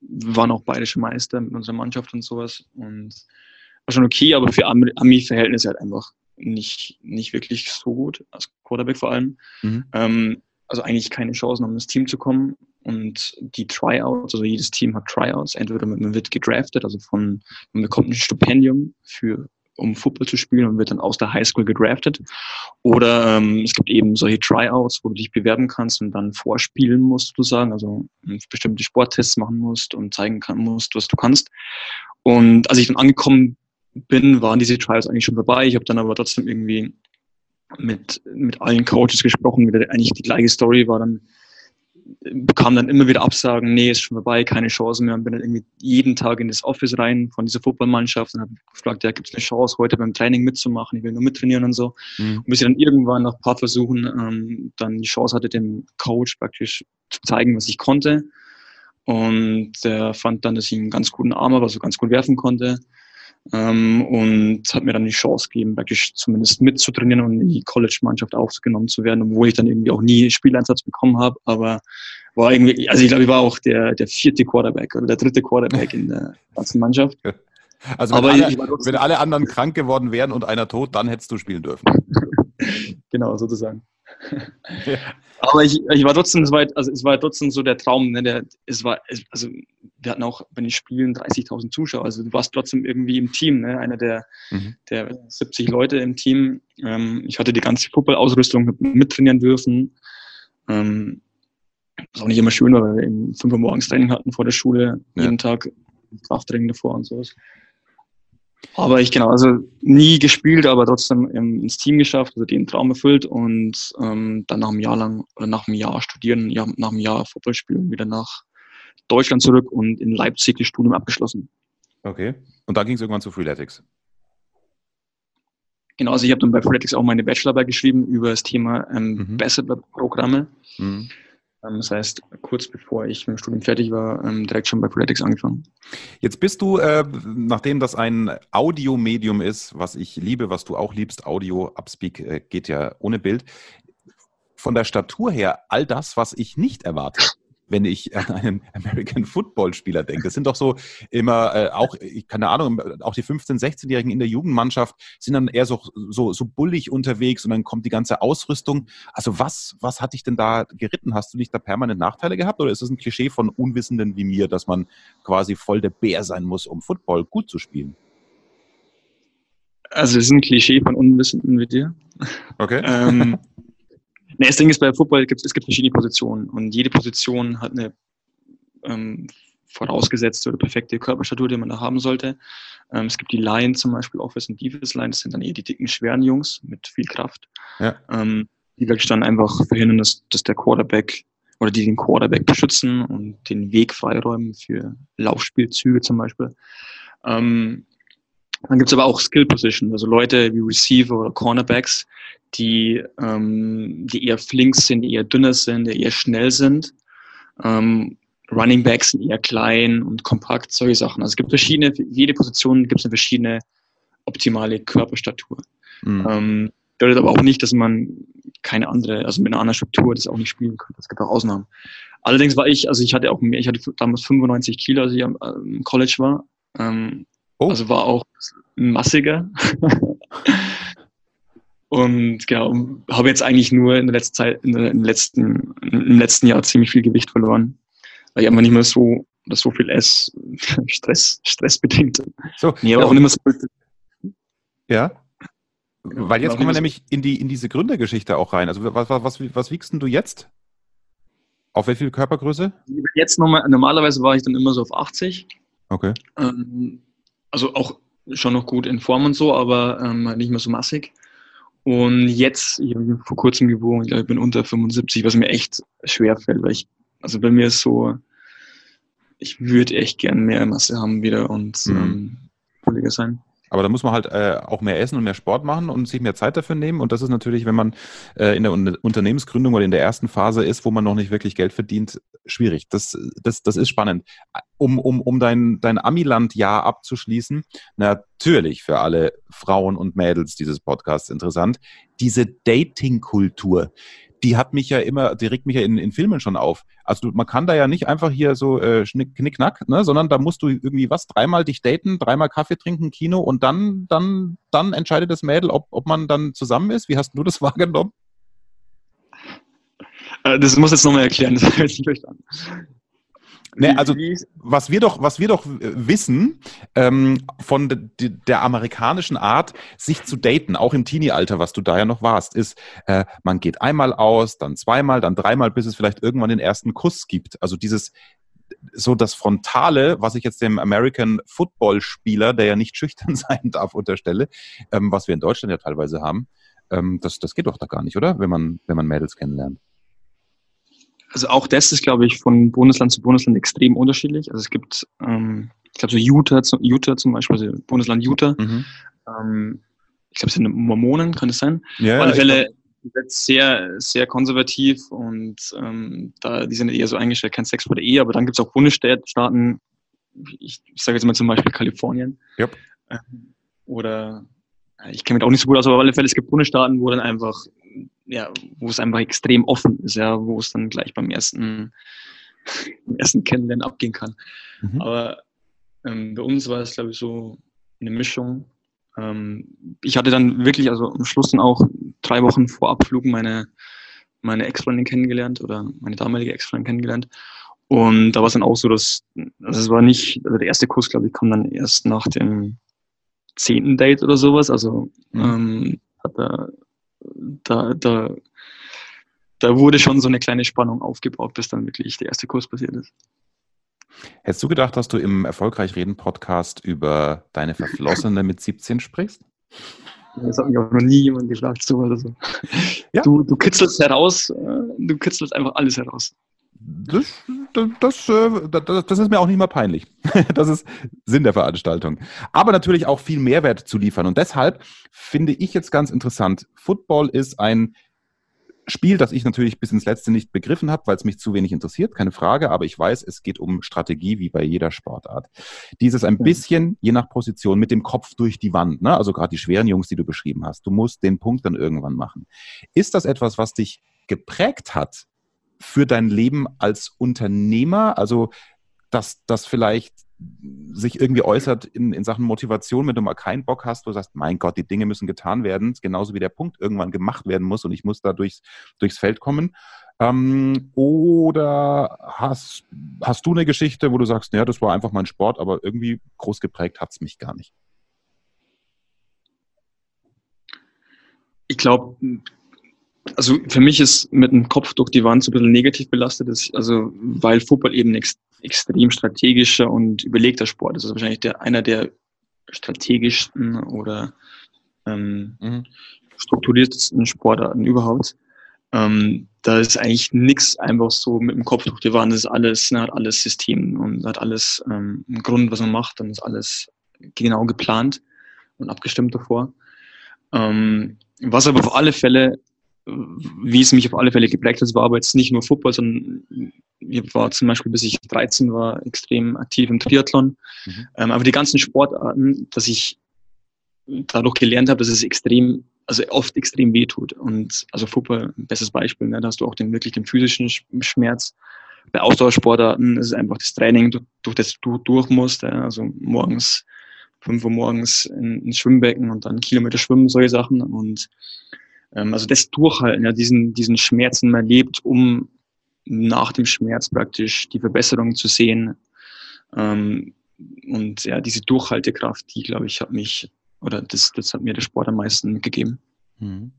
wir waren auch bayerische Meister mit unserer Mannschaft und sowas und war schon okay, aber für Ami-Verhältnisse halt einfach nicht, nicht wirklich so gut, als Quarterback vor allem. Mhm. Ähm, also eigentlich keine Chancen, um ins Team zu kommen. Und die Tryouts, also jedes Team hat Tryouts, entweder man wird gedraftet, also von, man bekommt ein Stipendium für um Football zu spielen und wird dann aus der Highschool gedraftet. Oder ähm, es gibt eben solche Tryouts, wo du dich bewerben kannst und dann vorspielen musst, sozusagen, also bestimmte Sporttests machen musst und zeigen kann, musst, was du kannst. Und als ich dann angekommen bin, waren diese Trials eigentlich schon vorbei. Ich habe dann aber trotzdem irgendwie mit, mit allen Coaches gesprochen, eigentlich die gleiche Story war dann bekam dann immer wieder Absagen, nee, ist schon vorbei, keine Chance mehr und bin dann irgendwie jeden Tag in das Office rein von dieser Footballmannschaft und habe gefragt, ja, gibt es eine Chance, heute beim Training mitzumachen, ich will nur mittrainieren und so. Mhm. Und bis ich dann irgendwann nach ein paar Versuchen ähm, dann die Chance hatte, dem Coach praktisch zu zeigen, was ich konnte. Und der fand dann, dass ich einen ganz guten Arm habe, also ganz gut werfen konnte. Ähm, und hat mir dann die Chance gegeben, praktisch zumindest mitzutrainieren und in die College-Mannschaft aufgenommen zu werden, obwohl ich dann irgendwie auch nie Spieleinsatz bekommen habe. Aber war irgendwie, also ich glaube, ich war auch der, der vierte Quarterback oder der dritte Quarterback in der ganzen Mannschaft. Also wenn, Aber alle, ich, wenn alle anderen krank geworden wären und einer tot, dann hättest du spielen dürfen. genau, sozusagen. Ja. Aber ich, ich war trotzdem, es war, also es war trotzdem so der Traum, ne, der, es war, also wir hatten auch bei den Spielen 30.000 Zuschauer, also du warst trotzdem irgendwie im Team, ne, einer der, mhm. der 70 Leute im Team. Ähm, ich hatte die ganze Fußballausrüstung mittrainieren dürfen. Ähm, was auch nicht immer schön war, weil wir eben 5 Uhr morgens Training hatten vor der Schule, ja. jeden Tag Krafttraining davor und sowas. Aber ich genau, also nie gespielt, aber trotzdem ins Team geschafft, also den Traum erfüllt und ähm, dann nach einem Jahr lang oder nach einem Jahr studieren, ja, nach einem Jahr Fußball spielen, wieder nach Deutschland zurück und in Leipzig das Studium abgeschlossen. Okay. Und dann ging es irgendwann zu Freeletics. Genau, also ich habe dann bei Freeletics auch meine Bachelorarbeit geschrieben über das Thema ähm, mhm. Bachelor-Programme. Mhm. Ähm, das heißt, kurz bevor ich mit dem Studium fertig war, ähm, direkt schon bei Politics angefangen. Jetzt bist du, äh, nachdem das ein Audiomedium ist, was ich liebe, was du auch liebst, Audio, Upspeak äh, geht ja ohne Bild, von der Statur her all das, was ich nicht erwarte wenn ich an einen American Football Spieler denke. Das sind doch so immer äh, auch, ich keine Ahnung, auch die 15-, 16-Jährigen in der Jugendmannschaft sind dann eher so, so, so bullig unterwegs und dann kommt die ganze Ausrüstung. Also was, was hat dich denn da geritten? Hast du nicht da permanent Nachteile gehabt oder ist das ein Klischee von Unwissenden wie mir, dass man quasi voll der Bär sein muss, um Football gut zu spielen? Also es ist ein Klischee von Unwissenden wie dir. Okay. ähm, Nee, das Ding ist, bei Football gibt es gibt verschiedene Positionen und jede Position hat eine ähm, vorausgesetzte oder perfekte Körperstatur, die man da haben sollte. Ähm, es gibt die Line zum Beispiel, Office und Defense Line, das sind dann eher die dicken, schweren Jungs mit viel Kraft. Ja. Ähm, die wirklich dann einfach verhindern, dass, dass der Quarterback oder die den Quarterback beschützen und den Weg freiräumen für Laufspielzüge zum Beispiel. Ähm, dann gibt es aber auch Skill Position, also Leute wie Receiver oder Cornerbacks, die, ähm, die eher flink sind, die eher dünner sind, die eher schnell sind. Ähm, Running Backs sind eher klein und kompakt, solche Sachen. Also es gibt verschiedene, für jede Position gibt es eine verschiedene optimale Körperstatur. Mhm. Ähm, bedeutet aber auch nicht, dass man keine andere, also mit einer anderen Struktur das auch nicht spielen kann. Es gibt auch Ausnahmen. Allerdings war ich, also ich hatte auch mehr, ich hatte damals 95 Kilo, als ich am, am College war. Ähm, oh. Also war auch massiger. Und genau, habe jetzt eigentlich nur in der letzten Zeit, in der, im, letzten, im letzten Jahr ziemlich viel Gewicht verloren. Weil ich einfach nicht mehr so, oder so viel ess, Stress, stressbedingt. So, nee, aber ja, auch nicht mehr so. Ja. Weil jetzt kommen wir nämlich in die, in diese Gründergeschichte auch rein. Also was, was, was, was wiegst denn du jetzt? Auf wie viel Körpergröße? Jetzt nochmal, normalerweise war ich dann immer so auf 80. Okay. Ähm, also auch schon noch gut in Form und so, aber ähm, nicht mehr so massig. Und jetzt, ich habe vor kurzem gewogen, ich, glaube, ich bin unter 75, was mir echt schwer fällt, weil ich, also bei mir ist so, ich würde echt gern mehr Masse haben wieder und mhm. ähm, sein. Aber da muss man halt äh, auch mehr essen und mehr Sport machen und sich mehr Zeit dafür nehmen. Und das ist natürlich, wenn man äh, in der Unternehmensgründung oder in der ersten Phase ist, wo man noch nicht wirklich Geld verdient, schwierig. Das, das, das ist spannend. Um, um, um dein, dein Amiland-Jahr abzuschließen, natürlich für alle Frauen und Mädels dieses Podcasts interessant, diese Dating-Kultur die hat mich ja immer, die regt mich ja in, in Filmen schon auf. Also man kann da ja nicht einfach hier so äh, schnick, ne, sondern da musst du irgendwie was, dreimal dich daten, dreimal Kaffee trinken, Kino und dann, dann, dann entscheidet das Mädel, ob, ob man dann zusammen ist. Wie hast du das wahrgenommen? Äh, das muss jetzt nochmal erklären, das habe ich nicht verstanden. Nee, also was wir doch, was wir doch wissen ähm, von de, der amerikanischen Art, sich zu daten, auch im Teenie-Alter, was du da ja noch warst, ist, äh, man geht einmal aus, dann zweimal, dann dreimal, bis es vielleicht irgendwann den ersten Kuss gibt. Also dieses so das Frontale, was ich jetzt dem American Football Spieler, der ja nicht schüchtern sein darf, unterstelle, ähm, was wir in Deutschland ja teilweise haben, ähm, das, das geht doch da gar nicht, oder? Wenn man, wenn man Mädels kennenlernt. Also auch das ist, glaube ich, von Bundesland zu Bundesland extrem unterschiedlich. Also es gibt, ähm, ich glaube, so Utah, Utah zum Beispiel, also Bundesland Utah. Mhm. Ähm, ich glaube, es sind Mormonen, kann es sein? Ja, Auf alle Fälle sehr, sehr konservativ und ähm, da, die sind eher so eingestellt, kein Sex vor der Ehe, aber dann gibt es auch Bundesstaaten, ich, ich sage jetzt mal zum Beispiel Kalifornien. Yep. Ähm, oder ich kenne mich auch nicht so gut aus, aber auf alle Fälle, es gibt Bundesstaaten, wo dann einfach, ja, wo es einfach extrem offen ist, ja, wo es dann gleich beim ersten, ersten Kennenlernen abgehen kann. Mhm. Aber ähm, bei uns war es, glaube ich, so eine Mischung. Ähm, ich hatte dann wirklich, also am Schluss dann auch drei Wochen vor Abflug meine, meine Ex-Freundin kennengelernt oder meine damalige Ex-Freundin kennengelernt. Und da war es dann auch so, dass, also es war nicht, also der erste Kurs, glaube ich, kam dann erst nach dem zehnten Date oder sowas. Also mhm. ähm, da, da, da, da wurde schon so eine kleine Spannung aufgebaut, bis dann wirklich der erste Kurs passiert ist. Hättest du gedacht, dass du im Erfolgreich Reden Podcast über deine Verflossene mit 17 sprichst? Das hat mich auch noch nie jemand gefragt, so oder so. Ja. Du, du kitzelst heraus, äh, du kitzelst einfach alles heraus. Das, das, äh, das, das, ist mir auch nicht mal peinlich. Das ist Sinn der Veranstaltung. Aber natürlich auch viel Mehrwert zu liefern. Und deshalb finde ich jetzt ganz interessant, Football ist ein Spiel, das ich natürlich bis ins Letzte nicht begriffen habe, weil es mich zu wenig interessiert, keine Frage, aber ich weiß, es geht um Strategie wie bei jeder Sportart. Dieses ein bisschen, je nach Position, mit dem Kopf durch die Wand, ne? also gerade die schweren Jungs, die du beschrieben hast, du musst den Punkt dann irgendwann machen. Ist das etwas, was dich geprägt hat für dein Leben als Unternehmer? Also, dass das vielleicht sich irgendwie äußert in, in Sachen Motivation, wenn du mal keinen Bock hast, wo du sagst, mein Gott, die Dinge müssen getan werden, genauso wie der Punkt irgendwann gemacht werden muss und ich muss da durchs, durchs Feld kommen. Ähm, oder hast, hast du eine Geschichte, wo du sagst, ja, das war einfach mein Sport, aber irgendwie groß geprägt hat es mich gar nicht? Ich glaube, also für mich ist mit dem Kopf durch die Wand so ein bisschen negativ belastet, ist, also weil Football eben ex extrem strategischer und überlegter Sport ist. Also wahrscheinlich der, einer der strategischsten oder ähm, mhm. strukturiertesten Sportarten überhaupt. Ähm, da ist eigentlich nichts einfach so mit dem Kopf durch die Wand. Das ist alles, ne, hat alles System und hat alles ähm, einen Grund, was man macht. Dann ist alles genau geplant und abgestimmt davor. Ähm, was aber auf alle Fälle wie es mich auf alle Fälle geprägt hat, war aber jetzt nicht nur Football, sondern ich war zum Beispiel, bis ich 13 war, extrem aktiv im Triathlon. Mhm. Ähm, aber die ganzen Sportarten, dass ich dadurch gelernt habe, dass es extrem, also oft extrem weh tut. Und also Football, ein bestes Beispiel, ne, da hast du auch den wirklich den physischen Schmerz. Bei Ausdauersportarten ist es einfach das Training, durch das du durch musst. Ja, also morgens, 5 Uhr morgens in, ins Schwimmbecken und dann Kilometer schwimmen, solche Sachen. Und also das Durchhalten, ja, diesen, diesen Schmerzen man lebt, um nach dem Schmerz praktisch die Verbesserung zu sehen. Ähm, und ja, diese Durchhaltekraft, die, glaube ich, hat mich, oder das, das hat mir der Sport am meisten gegeben. Mhm.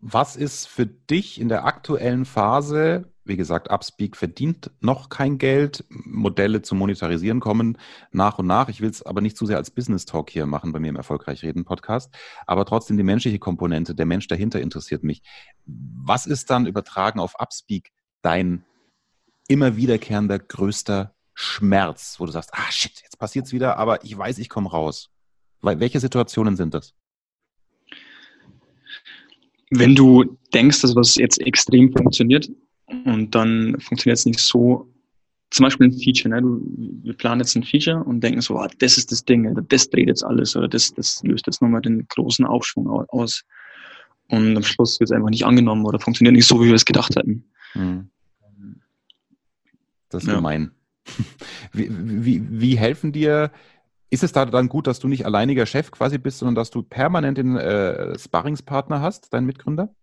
Was ist für dich in der aktuellen Phase wie gesagt, Upspeak verdient noch kein Geld. Modelle zum Monetarisieren kommen nach und nach. Ich will es aber nicht zu sehr als Business Talk hier machen bei mir im Erfolgreich Reden Podcast. Aber trotzdem die menschliche Komponente, der Mensch dahinter interessiert mich. Was ist dann übertragen auf Upspeak dein immer wiederkehrender größter Schmerz, wo du sagst, ah shit, jetzt passiert es wieder, aber ich weiß, ich komme raus. Welche Situationen sind das? Wenn du denkst, dass was jetzt extrem funktioniert, und dann funktioniert es nicht so. Zum Beispiel ein Feature, ne? du, wir planen jetzt ein Feature und denken so, ah, das ist das Ding, oder das dreht jetzt alles oder das, das löst jetzt nochmal den großen Aufschwung aus. Und am Schluss wird es einfach nicht angenommen oder funktioniert nicht so, wie wir es gedacht hätten. Hm. Das ist ja. gemein. Wie, wie, wie helfen dir ist es da dann gut, dass du nicht alleiniger Chef quasi bist, sondern dass du permanent den äh, Sparringspartner hast, deinen Mitgründer?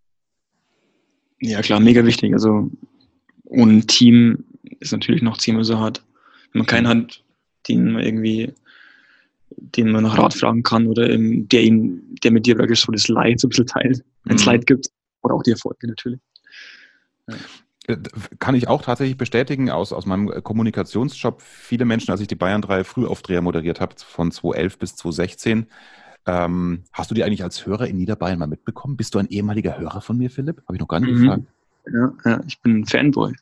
Ja, klar, mega wichtig. Also ohne Team ist natürlich noch zehnmal so hart. man keinen hat, den man irgendwie, den man nach Rat fragen kann oder eben, der ihn, der mit dir wirklich so das Leid so ein bisschen teilt, wenn es Mhm. Leid gibt. Oder auch die Erfolge natürlich. Äh, Kann ich auch tatsächlich bestätigen aus, aus meinem Kommunikationsjob. Viele Menschen, als ich die Bayern 3 Frühaufdreher moderiert habe, von 2011 bis 2016, ähm, hast du die eigentlich als Hörer in Niederbayern mal mitbekommen? Bist du ein ehemaliger Hörer von mir, Philipp? Habe ich noch gar nicht Mhm. gefragt. Ja, ja, ich bin ein Fanboy.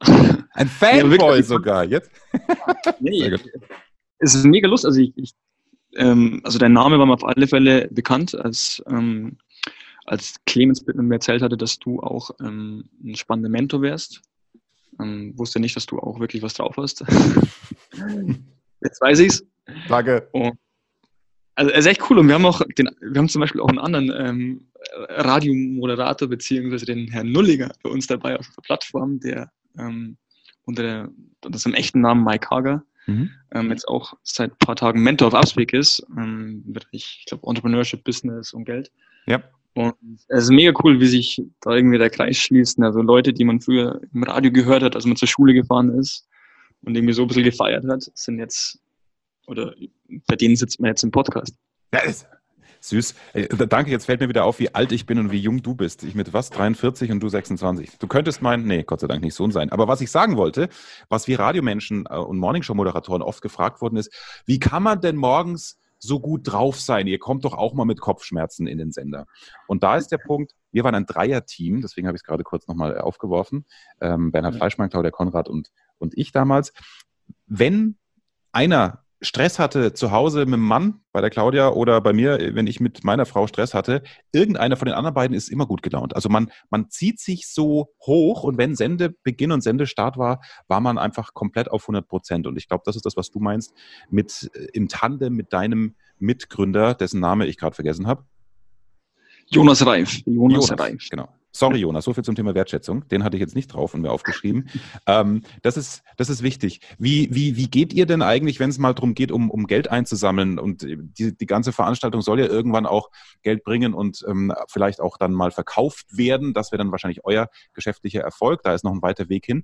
Ein Fanboy wirklich. sogar, jetzt? Nee, es ist mega lustig. Also, ich, ich, ähm, also dein Name war mir auf alle Fälle bekannt, als, ähm, als Clemens mir erzählt hatte, dass du auch ähm, ein spannender Mentor wärst. Ähm, wusste nicht, dass du auch wirklich was drauf hast. Jetzt weiß ich's. Danke. Also es ist echt cool und wir haben auch den, wir haben zum Beispiel auch einen anderen ähm, Radiomoderator beziehungsweise den Herrn Nulliger bei uns dabei auf der Plattform, der ähm, unter der, unter seinem echten Namen Mike Hager Mhm. ähm, jetzt auch seit ein paar Tagen Mentor auf Upspeak ist, ähm, im Bereich, ich glaube, Entrepreneurship, Business und Geld. Ja. Und es ist mega cool, wie sich da irgendwie der Kreis schließt. Also Leute, die man früher im Radio gehört hat, als man zur Schule gefahren ist und irgendwie so ein bisschen gefeiert hat, sind jetzt, oder bei denen sitzt man jetzt im Podcast. Ist süß. Äh, danke, jetzt fällt mir wieder auf, wie alt ich bin und wie jung du bist. Ich mit was? 43 und du 26. Du könntest meinen, nee, Gott sei Dank nicht Sohn sein. Aber was ich sagen wollte, was wir Radiomenschen äh, und Morningshow-Moderatoren oft gefragt worden ist, wie kann man denn morgens so gut drauf sein? Ihr kommt doch auch mal mit Kopfschmerzen in den Sender. Und da ist der Punkt, wir waren ein Dreier-Team, deswegen habe ich es gerade kurz nochmal aufgeworfen. Ähm, Bernhard. Fleischmann, Claudia Konrad und, und ich damals. Wenn einer Stress hatte zu Hause mit dem Mann bei der Claudia oder bei mir, wenn ich mit meiner Frau Stress hatte, irgendeiner von den anderen beiden ist immer gut gelaunt. Also man, man zieht sich so hoch und wenn Sendebeginn und Sendestart war, war man einfach komplett auf 100 Prozent. Und ich glaube, das ist das, was du meinst, mit äh, im Tandem mit deinem Mitgründer, dessen Name ich gerade vergessen habe. Jonas Reif. Jonas, Reif. Genau. Sorry, Jonas, so viel zum Thema Wertschätzung. Den hatte ich jetzt nicht drauf und mir aufgeschrieben. ähm, das, ist, das ist wichtig. Wie, wie, wie geht ihr denn eigentlich, wenn es mal darum geht, um, um Geld einzusammeln? Und die, die ganze Veranstaltung soll ja irgendwann auch Geld bringen und ähm, vielleicht auch dann mal verkauft werden. Das wäre dann wahrscheinlich euer geschäftlicher Erfolg. Da ist noch ein weiter Weg hin.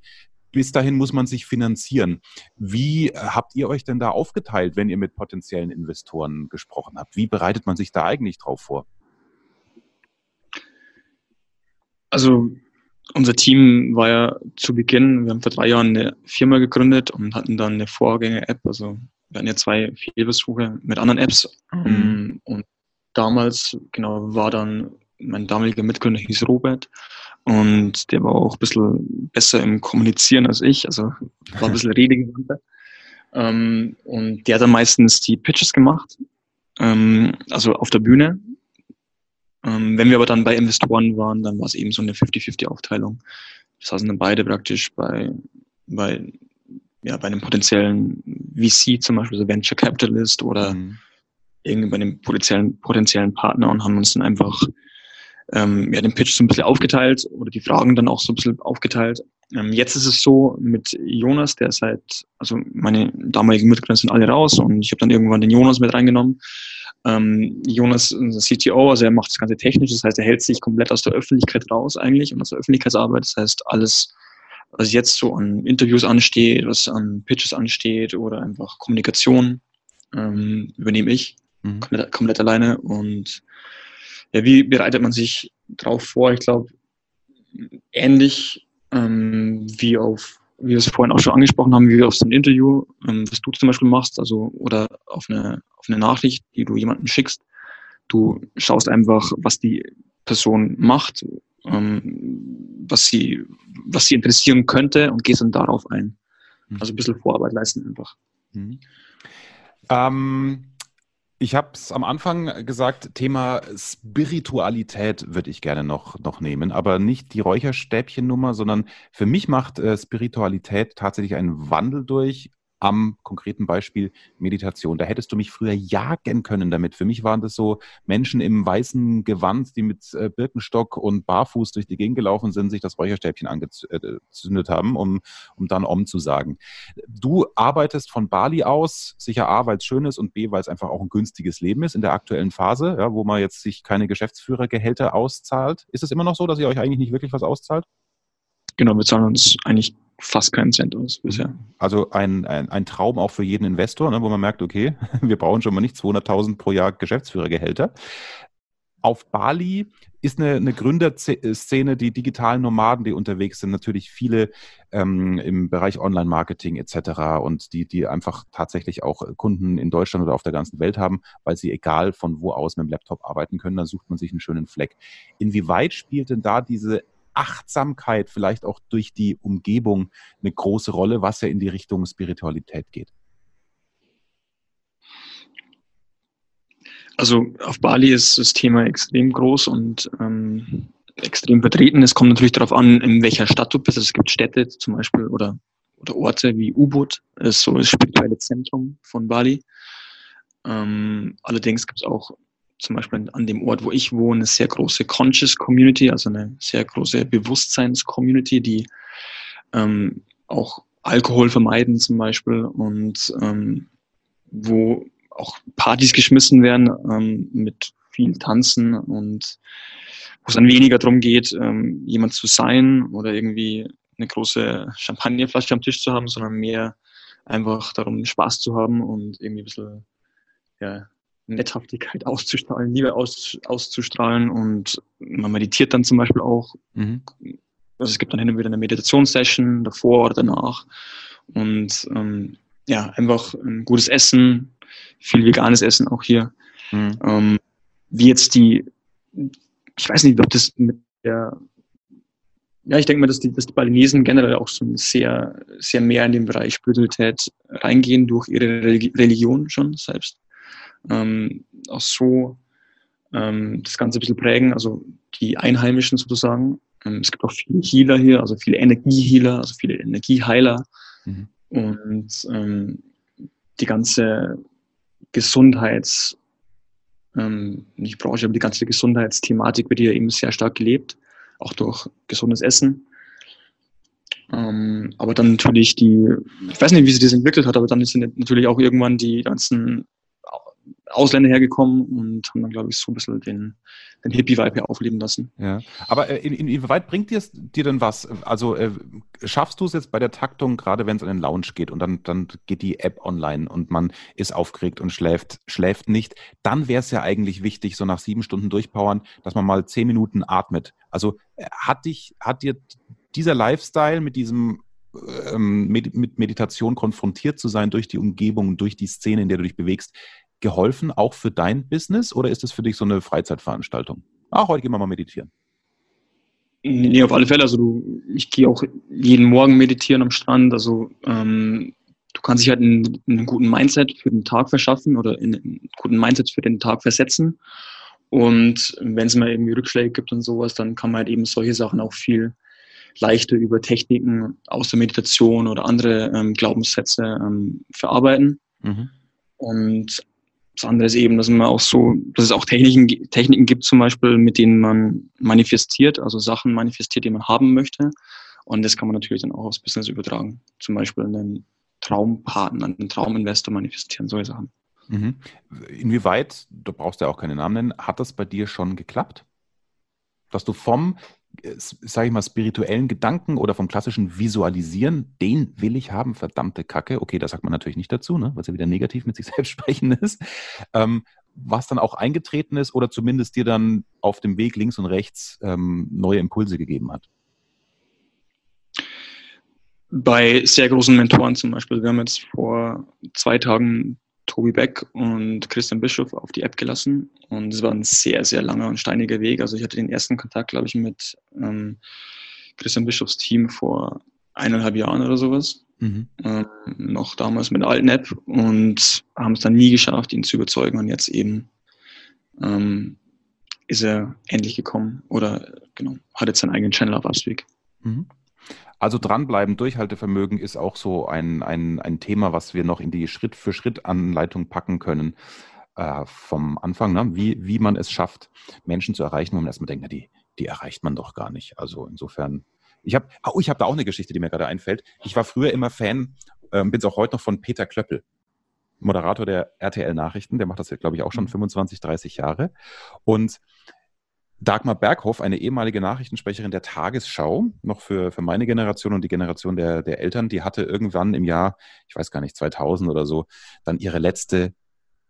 Bis dahin muss man sich finanzieren. Wie äh, habt ihr euch denn da aufgeteilt, wenn ihr mit potenziellen Investoren gesprochen habt? Wie bereitet man sich da eigentlich drauf vor? Also unser Team war ja zu Beginn, wir haben vor drei Jahren eine Firma gegründet und hatten dann eine Vorgänger-App. Also wir hatten ja zwei Fehlversuche mit anderen Apps. Mhm. Und damals, genau, war dann mein damaliger Mitgründer hieß Robert und der war auch ein bisschen besser im Kommunizieren als ich, also war ein bisschen redegewandter. Ähm, und der hat dann meistens die Pitches gemacht, ähm, also auf der Bühne. Ähm, wenn wir aber dann bei Investoren waren, dann war es eben so eine 50-50-Aufteilung. Das heißt, dann beide praktisch bei, bei, ja, bei einem potenziellen VC zum Beispiel, so Venture Capitalist oder Mhm. irgendwie bei einem potenziellen, potenziellen Partner und haben uns dann einfach ähm, ja, den Pitch so ein bisschen aufgeteilt oder die Fragen dann auch so ein bisschen aufgeteilt. Ähm, jetzt ist es so mit Jonas, der seit, also meine damaligen Mitgründer sind alle raus und ich habe dann irgendwann den Jonas mit reingenommen. Ähm, Jonas ist unser CTO, also er macht das ganze technisch, das heißt, er hält sich komplett aus der Öffentlichkeit raus eigentlich und aus der Öffentlichkeitsarbeit. Das heißt, alles, was jetzt so an Interviews ansteht, was an Pitches ansteht oder einfach Kommunikation, ähm, übernehme ich Mhm. komplett, komplett alleine. Und ja, wie bereitet man sich drauf vor? Ich glaube, ähnlich ähm, wie auf, wie wir es vorhin auch schon angesprochen haben, wie auf so ein Interview, ähm, was du zum Beispiel machst, also oder auf eine, auf eine Nachricht, die du jemandem schickst. Du schaust einfach, was die Person macht, ähm, was sie, was sie interessieren könnte und gehst dann darauf ein. Mhm. Also ein bisschen Vorarbeit leisten einfach. Mhm. Ähm, ich habe es am Anfang gesagt, Thema Spiritualität würde ich gerne noch, noch nehmen, aber nicht die Räucherstäbchennummer, sondern für mich macht äh, Spiritualität tatsächlich einen Wandel durch am konkreten Beispiel Meditation. Da hättest du mich früher jagen können damit. Für mich waren das so Menschen im weißen Gewand, die mit äh, Birkenstock und barfuß durch die Gegend gelaufen sind, sich das Räucherstäbchen angezündet haben, um, um dann Om zu sagen. Du arbeitest von Bali aus, sicher A, weil es schön ist und B, weil es einfach auch ein günstiges Leben ist in der aktuellen Phase, ja, wo man jetzt sich keine Geschäftsführergehälter auszahlt. Ist es immer noch so, dass ihr euch eigentlich nicht wirklich was auszahlt? Genau, wir zahlen uns eigentlich fast keinen Cent aus bisher. Also ein, ein, ein Traum auch für jeden Investor, ne, wo man merkt, okay, wir brauchen schon mal nicht 200.000 pro Jahr Geschäftsführergehälter. Auf Bali ist eine, eine Gründerszene, die digitalen Nomaden, die unterwegs sind, natürlich viele ähm, im Bereich Online-Marketing etc. und die, die einfach tatsächlich auch Kunden in Deutschland oder auf der ganzen Welt haben, weil sie egal von wo aus mit dem Laptop arbeiten können, dann sucht man sich einen schönen Fleck. Inwieweit spielt denn da diese Achtsamkeit vielleicht auch durch die Umgebung eine große Rolle, was ja in die Richtung Spiritualität geht? Also auf Bali ist das Thema extrem groß und ähm, extrem vertreten. Es kommt natürlich darauf an, in welcher Stadt du bist. Also es gibt Städte zum Beispiel oder, oder Orte wie Ubud, das ist so das spirituelle Zentrum von Bali. Ähm, allerdings gibt es auch zum Beispiel an dem Ort, wo ich wohne, eine sehr große Conscious Community, also eine sehr große Bewusstseins-Community, die ähm, auch Alkohol vermeiden zum Beispiel und ähm, wo auch Partys geschmissen werden ähm, mit viel Tanzen und wo es dann weniger darum geht, ähm, jemand zu sein oder irgendwie eine große Champagnerflasche am Tisch zu haben, sondern mehr einfach darum, Spaß zu haben und irgendwie ein bisschen ja, Netthaftigkeit auszustrahlen, Liebe aus, auszustrahlen und man meditiert dann zum Beispiel auch. Mhm. Also es gibt dann hin und wieder eine Meditationssession davor oder danach und ähm, ja, einfach ein gutes Essen, viel veganes Essen auch hier. Mhm. Ähm, wie jetzt die, ich weiß nicht, ob das mit der, ja, ich denke mal, dass die, dass die Balinesen generell auch so sehr, sehr mehr in den Bereich Spiritualität reingehen durch ihre Religion schon selbst. Ähm, auch so ähm, das Ganze ein bisschen prägen, also die Einheimischen sozusagen. Ähm, es gibt auch viele Healer hier, also viele Energiehealer, also viele Energieheiler. Mhm. Und ähm, die ganze Gesundheits, ähm, nicht Branche, aber die ganze Gesundheitsthematik wird hier eben sehr stark gelebt, auch durch gesundes Essen. Ähm, aber dann natürlich die, ich weiß nicht, wie sich das entwickelt hat, aber dann sind natürlich auch irgendwann die ganzen Ausländer hergekommen und haben dann, glaube ich, so ein bisschen den, den Hippie-Vibe hier aufleben lassen. Ja, aber äh, in, inwieweit bringt dir, dir denn was? Also äh, schaffst du es jetzt bei der Taktung, gerade wenn es an den Lounge geht und dann, dann geht die App online und man ist aufgeregt und schläft, schläft nicht, dann wäre es ja eigentlich wichtig, so nach sieben Stunden durchpowern, dass man mal zehn Minuten atmet. Also äh, hat dich, hat dir dieser Lifestyle mit diesem ähm, mit Meditation konfrontiert zu sein durch die Umgebung, durch die Szene, in der du dich bewegst, geholfen, auch für dein Business? Oder ist das für dich so eine Freizeitveranstaltung? Ach, heute gehen wir mal meditieren. Nee, auf alle Fälle. Also du, ich gehe auch jeden Morgen meditieren am Strand. Also ähm, du kannst dich halt einen, einen, guten Mindset für den Tag verschaffen oder in einen guten Mindset für den Tag versetzen. Und wenn es mal irgendwie Rückschläge gibt und sowas, dann kann man halt eben solche Sachen auch viel leichter über Techniken aus der Meditation oder andere ähm, Glaubenssätze ähm, verarbeiten. Mhm. Und das andere ist eben, dass man auch so, dass es auch Techniken, Techniken gibt zum Beispiel, mit denen man manifestiert, also Sachen manifestiert, die man haben möchte. Und das kann man natürlich dann auch aufs Business übertragen. Zum Beispiel einen Traumpartner, einen Trauminvestor manifestieren, solche Sachen. Mhm. Inwieweit, du brauchst ja auch keine Namen nennen, hat das bei dir schon geklappt? Dass du vom sage ich mal, spirituellen Gedanken oder vom klassischen Visualisieren, den will ich haben, verdammte Kacke. Okay, das sagt man natürlich nicht dazu, ne, weil es ja wieder negativ mit sich selbst sprechen ist. Ähm, was dann auch eingetreten ist oder zumindest dir dann auf dem Weg links und rechts ähm, neue Impulse gegeben hat? Bei sehr großen Mentoren zum Beispiel. Wir haben jetzt vor zwei Tagen Tobi Beck und Christian Bischof auf die App gelassen. Und es war ein sehr, sehr langer und steiniger Weg. Also ich hatte den ersten Kontakt, glaube ich, mit ähm, Christian Bischofs Team vor eineinhalb Jahren oder sowas. Mhm. Ähm, noch damals mit der alten App und haben es dann nie geschafft, ihn zu überzeugen. Und jetzt eben ähm, ist er endlich gekommen oder genau, hat jetzt seinen eigenen Channel auf Upspeak. Mhm. Also dranbleiben, Durchhaltevermögen ist auch so ein, ein, ein Thema, was wir noch in die Schritt-für-Schritt-Anleitung packen können äh, vom Anfang, ne? wie, wie man es schafft, Menschen zu erreichen, wo man erstmal denkt, na, die, die erreicht man doch gar nicht. Also insofern, ich habe oh, ich hab da auch eine Geschichte, die mir gerade einfällt. Ich war früher immer Fan, äh, bin es auch heute noch von Peter Klöppel. Moderator der RTL Nachrichten, der macht das, glaube ich, auch schon 25, mhm. 30 Jahre. Und Dagmar Berghoff, eine ehemalige Nachrichtensprecherin der Tagesschau, noch für, für meine Generation und die Generation der, der Eltern, die hatte irgendwann im Jahr, ich weiß gar nicht, 2000 oder so, dann ihre letzte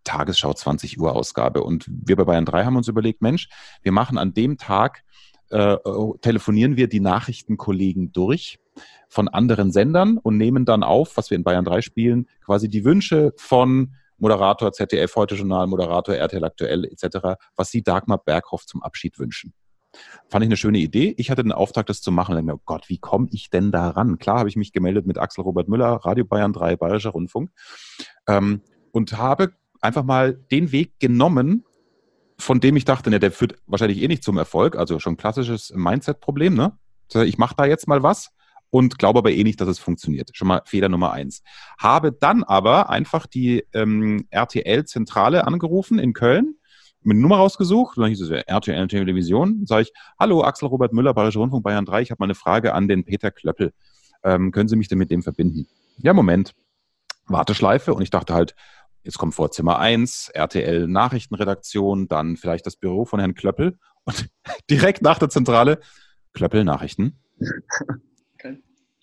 Tagesschau 20 Uhr Ausgabe. Und wir bei Bayern 3 haben uns überlegt, Mensch, wir machen an dem Tag, äh, telefonieren wir die Nachrichtenkollegen durch von anderen Sendern und nehmen dann auf, was wir in Bayern 3 spielen, quasi die Wünsche von Moderator ZDF Heute Journal, Moderator RTL Aktuell etc., was Sie Dagmar Berghoff zum Abschied wünschen. Fand ich eine schöne Idee. Ich hatte den Auftrag, das zu machen. Und dachte mir, oh Gott, wie komme ich denn da ran? Klar habe ich mich gemeldet mit Axel Robert Müller, Radio Bayern 3, Bayerischer Rundfunk ähm, und habe einfach mal den Weg genommen, von dem ich dachte, ne, der führt wahrscheinlich eh nicht zum Erfolg. Also schon klassisches Mindset-Problem. Ne? Ich mache da jetzt mal was und glaube aber eh nicht, dass es funktioniert. Schon mal Fehler Nummer eins. Habe dann aber einfach die ähm, RTL-Zentrale angerufen in Köln, mit Nummer rausgesucht, dann hieß es RTL Television, sage ich, hallo Axel Robert Müller, Bayerischer Rundfunk Bayern 3, ich habe mal eine Frage an den Peter Klöppel. Ähm, können Sie mich denn mit dem verbinden? Ja, Moment. Warteschleife und ich dachte halt, jetzt kommt vor Zimmer 1, RTL Nachrichtenredaktion, dann vielleicht das Büro von Herrn Klöppel und direkt nach der Zentrale Klöppel Nachrichten.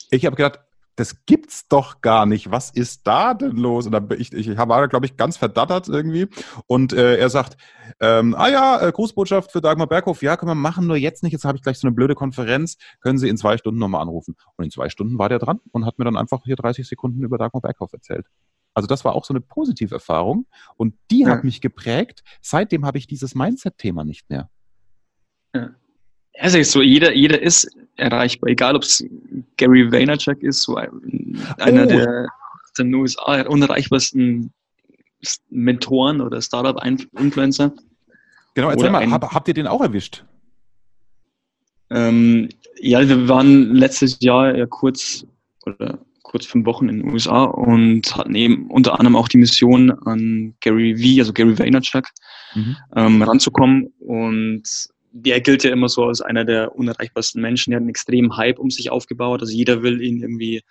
Ich habe gedacht, das gibt's doch gar nicht. Was ist da denn los? Und dann ich, ich war, glaube ich, ganz verdattert irgendwie. Und äh, er sagt, ähm, ah ja, äh, Grußbotschaft für Dagmar Berghoff, ja, können wir machen, nur jetzt nicht. Jetzt habe ich gleich so eine blöde Konferenz. Können Sie in zwei Stunden nochmal anrufen? Und in zwei Stunden war der dran und hat mir dann einfach hier 30 Sekunden über Dagmar Berghoff erzählt. Also das war auch so eine positive Erfahrung und die ja. hat mich geprägt. Seitdem habe ich dieses Mindset-Thema nicht mehr. Ja. Es ist so, jeder, jeder ist erreichbar, egal ob es Gary Vaynerchuk ist, so einer oh. der in den USA unerreichbarsten Mentoren oder Startup-Influencer. Genau, erzähl mal, ein, hab, habt ihr den auch erwischt? Ähm, ja, wir waren letztes Jahr ja kurz oder kurz fünf Wochen in den USA und hatten eben unter anderem auch die Mission an Gary V, also Gary Vaynerchuk, mhm. ähm, ranzukommen und der gilt ja immer so als einer der unerreichbarsten Menschen. Er hat einen extremen Hype um sich aufgebaut. Also jeder will ihn irgendwie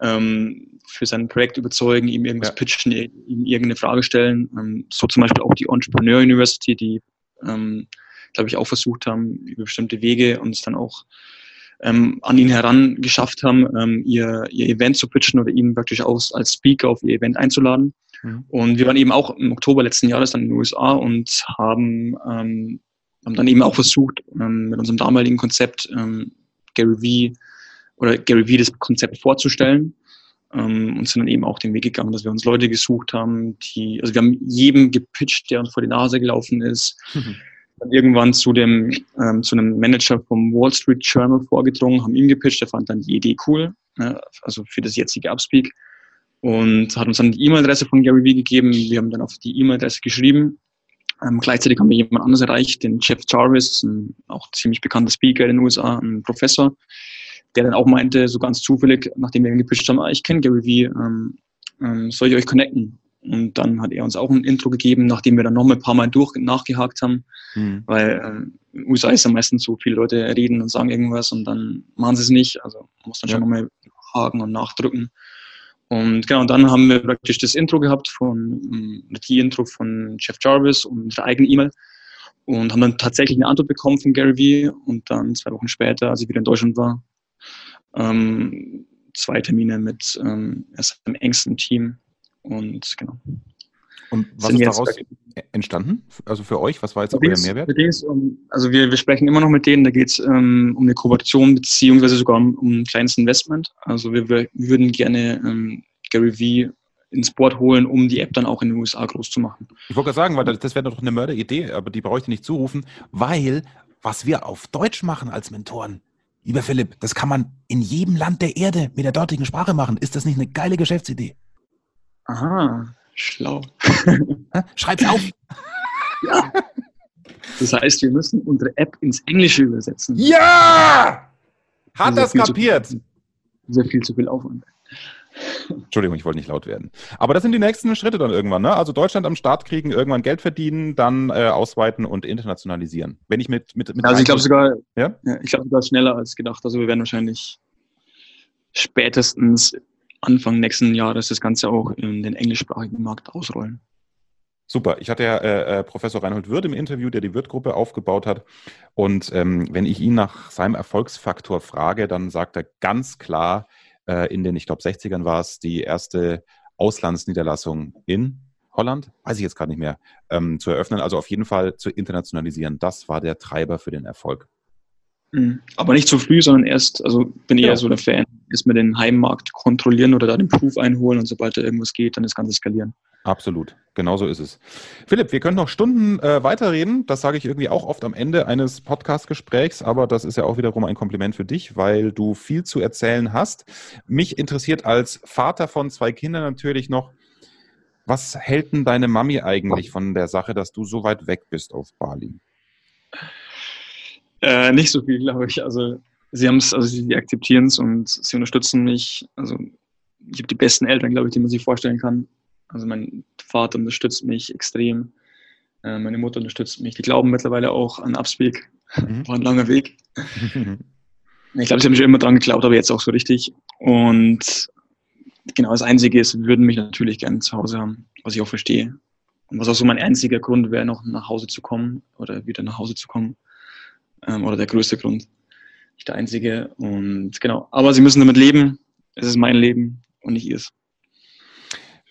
ähm, für sein Projekt überzeugen, ihm irgendwas ja. pitchen, ihm irgendeine Frage stellen. Ähm, so zum Beispiel auch die Entrepreneur University, die, ähm, glaube ich, auch versucht haben, über bestimmte Wege uns dann auch ähm, an ihn heran geschafft haben, ähm, ihr, ihr Event zu pitchen oder ihn wirklich auch als Speaker auf ihr Event einzuladen. Mhm. Und wir waren eben auch im Oktober letzten Jahres dann in den USA und haben ähm, haben dann eben auch versucht, ähm, mit unserem damaligen Konzept ähm, Gary V oder Gary V das Konzept vorzustellen ähm, und sind dann eben auch den Weg gegangen, dass wir uns Leute gesucht haben, die, also wir haben jedem gepitcht, der uns vor die Nase gelaufen ist. Mhm. Dann irgendwann zu dem, ähm, zu einem Manager vom Wall Street Journal vorgedrungen, haben ihm gepitcht, der fand dann die Idee cool, ne, also für das jetzige Upspeak und hat uns dann die E-Mail-Adresse von Gary V gegeben. Wir haben dann auf die E-Mail-Adresse geschrieben ähm, gleichzeitig haben wir jemand anderes erreicht, den Jeff Jarvis, ein auch ziemlich bekannter Speaker in den USA, ein Professor, der dann auch meinte, so ganz zufällig, nachdem wir ihn gepitcht haben, ah, ich kenne Gary Vee, ähm, ähm, soll ich euch connecten? Und dann hat er uns auch ein Intro gegeben, nachdem wir dann noch ein paar Mal durch nachgehakt haben, mhm. weil ähm, in den USA ist ja meistens so, viele Leute reden und sagen irgendwas und dann machen sie es nicht. Also man muss dann ja. schon nochmal haken und nachdrücken. Und genau, dann haben wir praktisch das Intro gehabt von, ähm, die Intro von Jeff Jarvis und unsere eigene E-Mail und haben dann tatsächlich eine Antwort bekommen von Gary Vee und dann zwei Wochen später, als ich wieder in Deutschland war, ähm, zwei Termine mit ähm, seinem engsten Team und genau. Und was ist daraus entstanden? Also für euch, was war jetzt euer Mehrwert? also wir, wir sprechen immer noch mit denen, da geht es ähm, um eine Kooperation beziehungsweise sogar um, um ein kleines Investment. Also wir, wir würden gerne ähm, Gary Vee ins Board holen, um die App dann auch in den USA groß zu machen. Ich wollte gerade sagen, weil das wäre doch eine Mörderidee, aber die brauche ich nicht zurufen, weil was wir auf Deutsch machen als Mentoren, lieber Philipp, das kann man in jedem Land der Erde mit der dortigen Sprache machen. Ist das nicht eine geile Geschäftsidee? Aha, Schlau. Schreib's auf. ja. Das heißt, wir müssen unsere App ins Englische übersetzen. Ja! Hat das kapiert? Zu, sehr viel zu viel Aufwand. Entschuldigung, ich wollte nicht laut werden. Aber das sind die nächsten Schritte dann irgendwann, ne? Also Deutschland am Start kriegen, irgendwann Geld verdienen, dann äh, ausweiten und internationalisieren. Wenn ich mit, mit, mit Also ich glaube sogar, ja? ja ich glaube sogar schneller als gedacht. Also wir werden wahrscheinlich spätestens Anfang nächsten Jahres das Ganze auch in den englischsprachigen Markt ausrollen. Super. Ich hatte ja äh, äh, Professor Reinhold Wirth im Interview, der die Wirth-Gruppe aufgebaut hat. Und ähm, wenn ich ihn nach seinem Erfolgsfaktor frage, dann sagt er ganz klar, äh, in den, ich glaube, 60ern war es, die erste Auslandsniederlassung in Holland, weiß ich jetzt gerade nicht mehr, ähm, zu eröffnen. Also auf jeden Fall zu internationalisieren. Das war der Treiber für den Erfolg. Mhm. Aber nicht zu früh, sondern erst, also bin ich ja. eher so der Fan, erstmal den Heimmarkt kontrollieren oder da den Proof einholen und sobald da irgendwas geht, dann das Ganze skalieren. Absolut, genau so ist es. Philipp, wir können noch Stunden äh, weiterreden. Das sage ich irgendwie auch oft am Ende eines Podcast-Gesprächs, aber das ist ja auch wiederum ein Kompliment für dich, weil du viel zu erzählen hast. Mich interessiert als Vater von zwei Kindern natürlich noch, was hält denn deine Mami eigentlich von der Sache, dass du so weit weg bist auf Bali? Äh, nicht so viel, glaube ich. Also sie haben es, also sie akzeptieren es und sie unterstützen mich. Also ich habe die besten Eltern, glaube ich, die man sich vorstellen kann. Also mein Vater unterstützt mich extrem. Äh, meine Mutter unterstützt mich. Die glauben mittlerweile auch an Upspeak. Mhm. War ein langer Weg. ich glaube, sie haben schon immer dran geglaubt, aber jetzt auch so richtig. Und genau das Einzige ist, wir würden mich natürlich gerne zu Hause haben, was ich auch verstehe. Und was auch so mein einziger Grund wäre, noch nach Hause zu kommen oder wieder nach Hause zu kommen. Ähm, oder der größte Grund. Nicht der einzige. Und genau. Aber sie müssen damit leben. Es ist mein Leben und nicht ihrs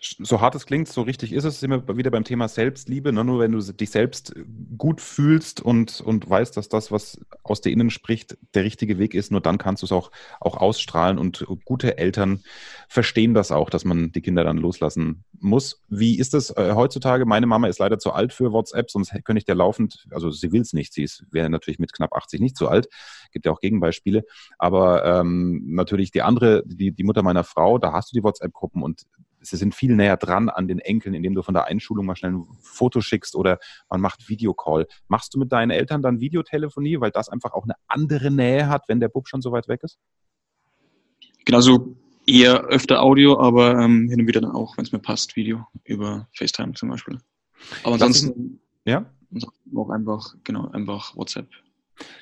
so hart es klingt, so richtig ist es, sind wir wieder beim Thema Selbstliebe. Ne? Nur wenn du dich selbst gut fühlst und, und weißt, dass das, was aus dir innen spricht, der richtige Weg ist, nur dann kannst du es auch, auch ausstrahlen. Und gute Eltern verstehen das auch, dass man die Kinder dann loslassen muss. Wie ist das äh, heutzutage? Meine Mama ist leider zu alt für WhatsApp, sonst könnte ich der laufend, also sie will es nicht, sie wäre natürlich mit knapp 80 nicht zu alt. Gibt ja auch Gegenbeispiele. Aber ähm, natürlich die andere, die, die Mutter meiner Frau, da hast du die WhatsApp-Gruppen und sie sind viel näher dran an den Enkeln, indem du von der Einschulung mal schnell ein Foto schickst oder man macht Videocall. Machst du mit deinen Eltern dann Videotelefonie, weil das einfach auch eine andere Nähe hat, wenn der Bub schon so weit weg ist? Genau, so eher öfter Audio, aber ähm, hin und wieder dann auch, wenn es mir passt, Video über FaceTime zum Beispiel. Aber ansonsten, ja? auch einfach, genau, einfach WhatsApp.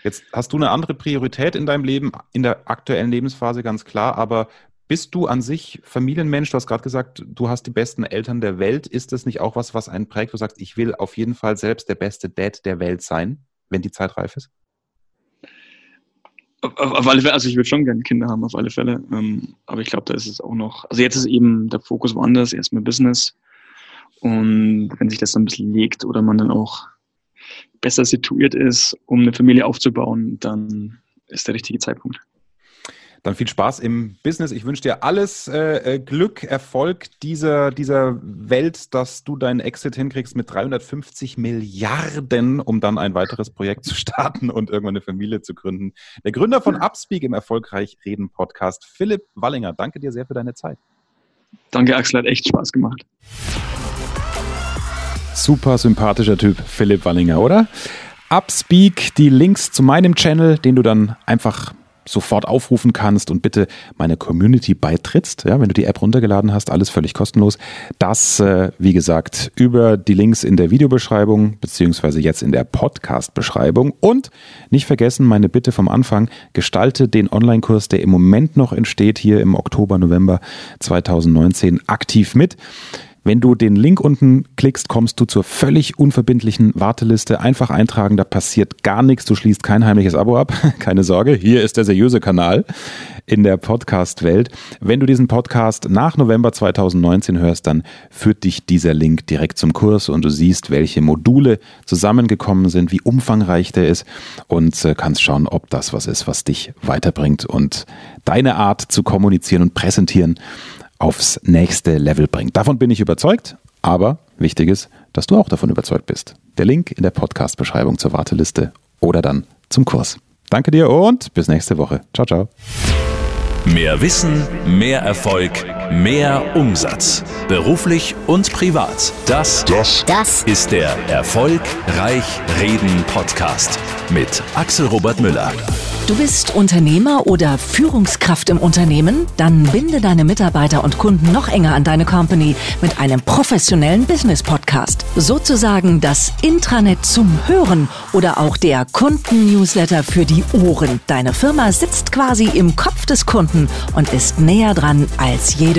Jetzt hast du eine andere Priorität in deinem Leben, in der aktuellen Lebensphase ganz klar, aber bist du an sich Familienmensch? Du hast gerade gesagt, du hast die besten Eltern der Welt. Ist das nicht auch was, was einen prägt? Du sagst, ich will auf jeden Fall selbst der beste Dad der Welt sein, wenn die Zeit reif ist? Auf, alle Fälle, also ich würde schon gerne Kinder haben, auf alle Fälle. Ähm, aber ich glaube, da ist es auch noch, also jetzt ist eben der Fokus woanders, erstmal Business. Und wenn sich das dann ein bisschen legt oder man dann auch besser situiert ist, um eine Familie aufzubauen, dann ist der richtige Zeitpunkt. Dann viel Spaß im Business. Ich wünsche dir alles äh, äh, Glück, Erfolg dieser, dieser Welt, dass du deinen Exit hinkriegst mit 350 Milliarden, um dann ein weiteres Projekt zu starten und irgendwann eine Familie zu gründen. Der Gründer von Upspeak im Erfolgreich Reden Podcast, Philipp Wallinger. Danke dir sehr für deine Zeit. Danke, Axel, hat echt Spaß gemacht. Super sympathischer Typ, Philipp Wallinger, oder? Upspeak, die Links zu meinem Channel, den du dann einfach sofort aufrufen kannst und bitte meine Community beitrittst, ja, wenn du die App runtergeladen hast, alles völlig kostenlos. Das, äh, wie gesagt, über die Links in der Videobeschreibung beziehungsweise jetzt in der Podcast-Beschreibung. Und nicht vergessen, meine Bitte vom Anfang, gestalte den Online-Kurs, der im Moment noch entsteht, hier im Oktober, November 2019 aktiv mit. Wenn du den Link unten klickst, kommst du zur völlig unverbindlichen Warteliste. Einfach eintragen, da passiert gar nichts. Du schließt kein heimliches Abo ab. Keine Sorge, hier ist der seriöse Kanal in der Podcast-Welt. Wenn du diesen Podcast nach November 2019 hörst, dann führt dich dieser Link direkt zum Kurs und du siehst, welche Module zusammengekommen sind, wie umfangreich der ist und äh, kannst schauen, ob das was ist, was dich weiterbringt und deine Art zu kommunizieren und präsentieren aufs nächste Level bringt. Davon bin ich überzeugt, aber wichtig ist, dass du auch davon überzeugt bist. Der Link in der Podcast-Beschreibung zur Warteliste oder dann zum Kurs. Danke dir und bis nächste Woche. Ciao, ciao. Mehr Wissen, mehr Erfolg, mehr Umsatz. Beruflich und privat. Das, das, das ist der Erfolgreich Reden Podcast mit Axel Robert Müller. Du bist Unternehmer oder Führungskraft im Unternehmen? Dann binde deine Mitarbeiter und Kunden noch enger an deine Company mit einem professionellen Business Podcast. Sozusagen das Intranet zum Hören oder auch der Kunden-Newsletter für die Ohren. Deine Firma sitzt quasi im Kopf des Kunden und ist näher dran als jede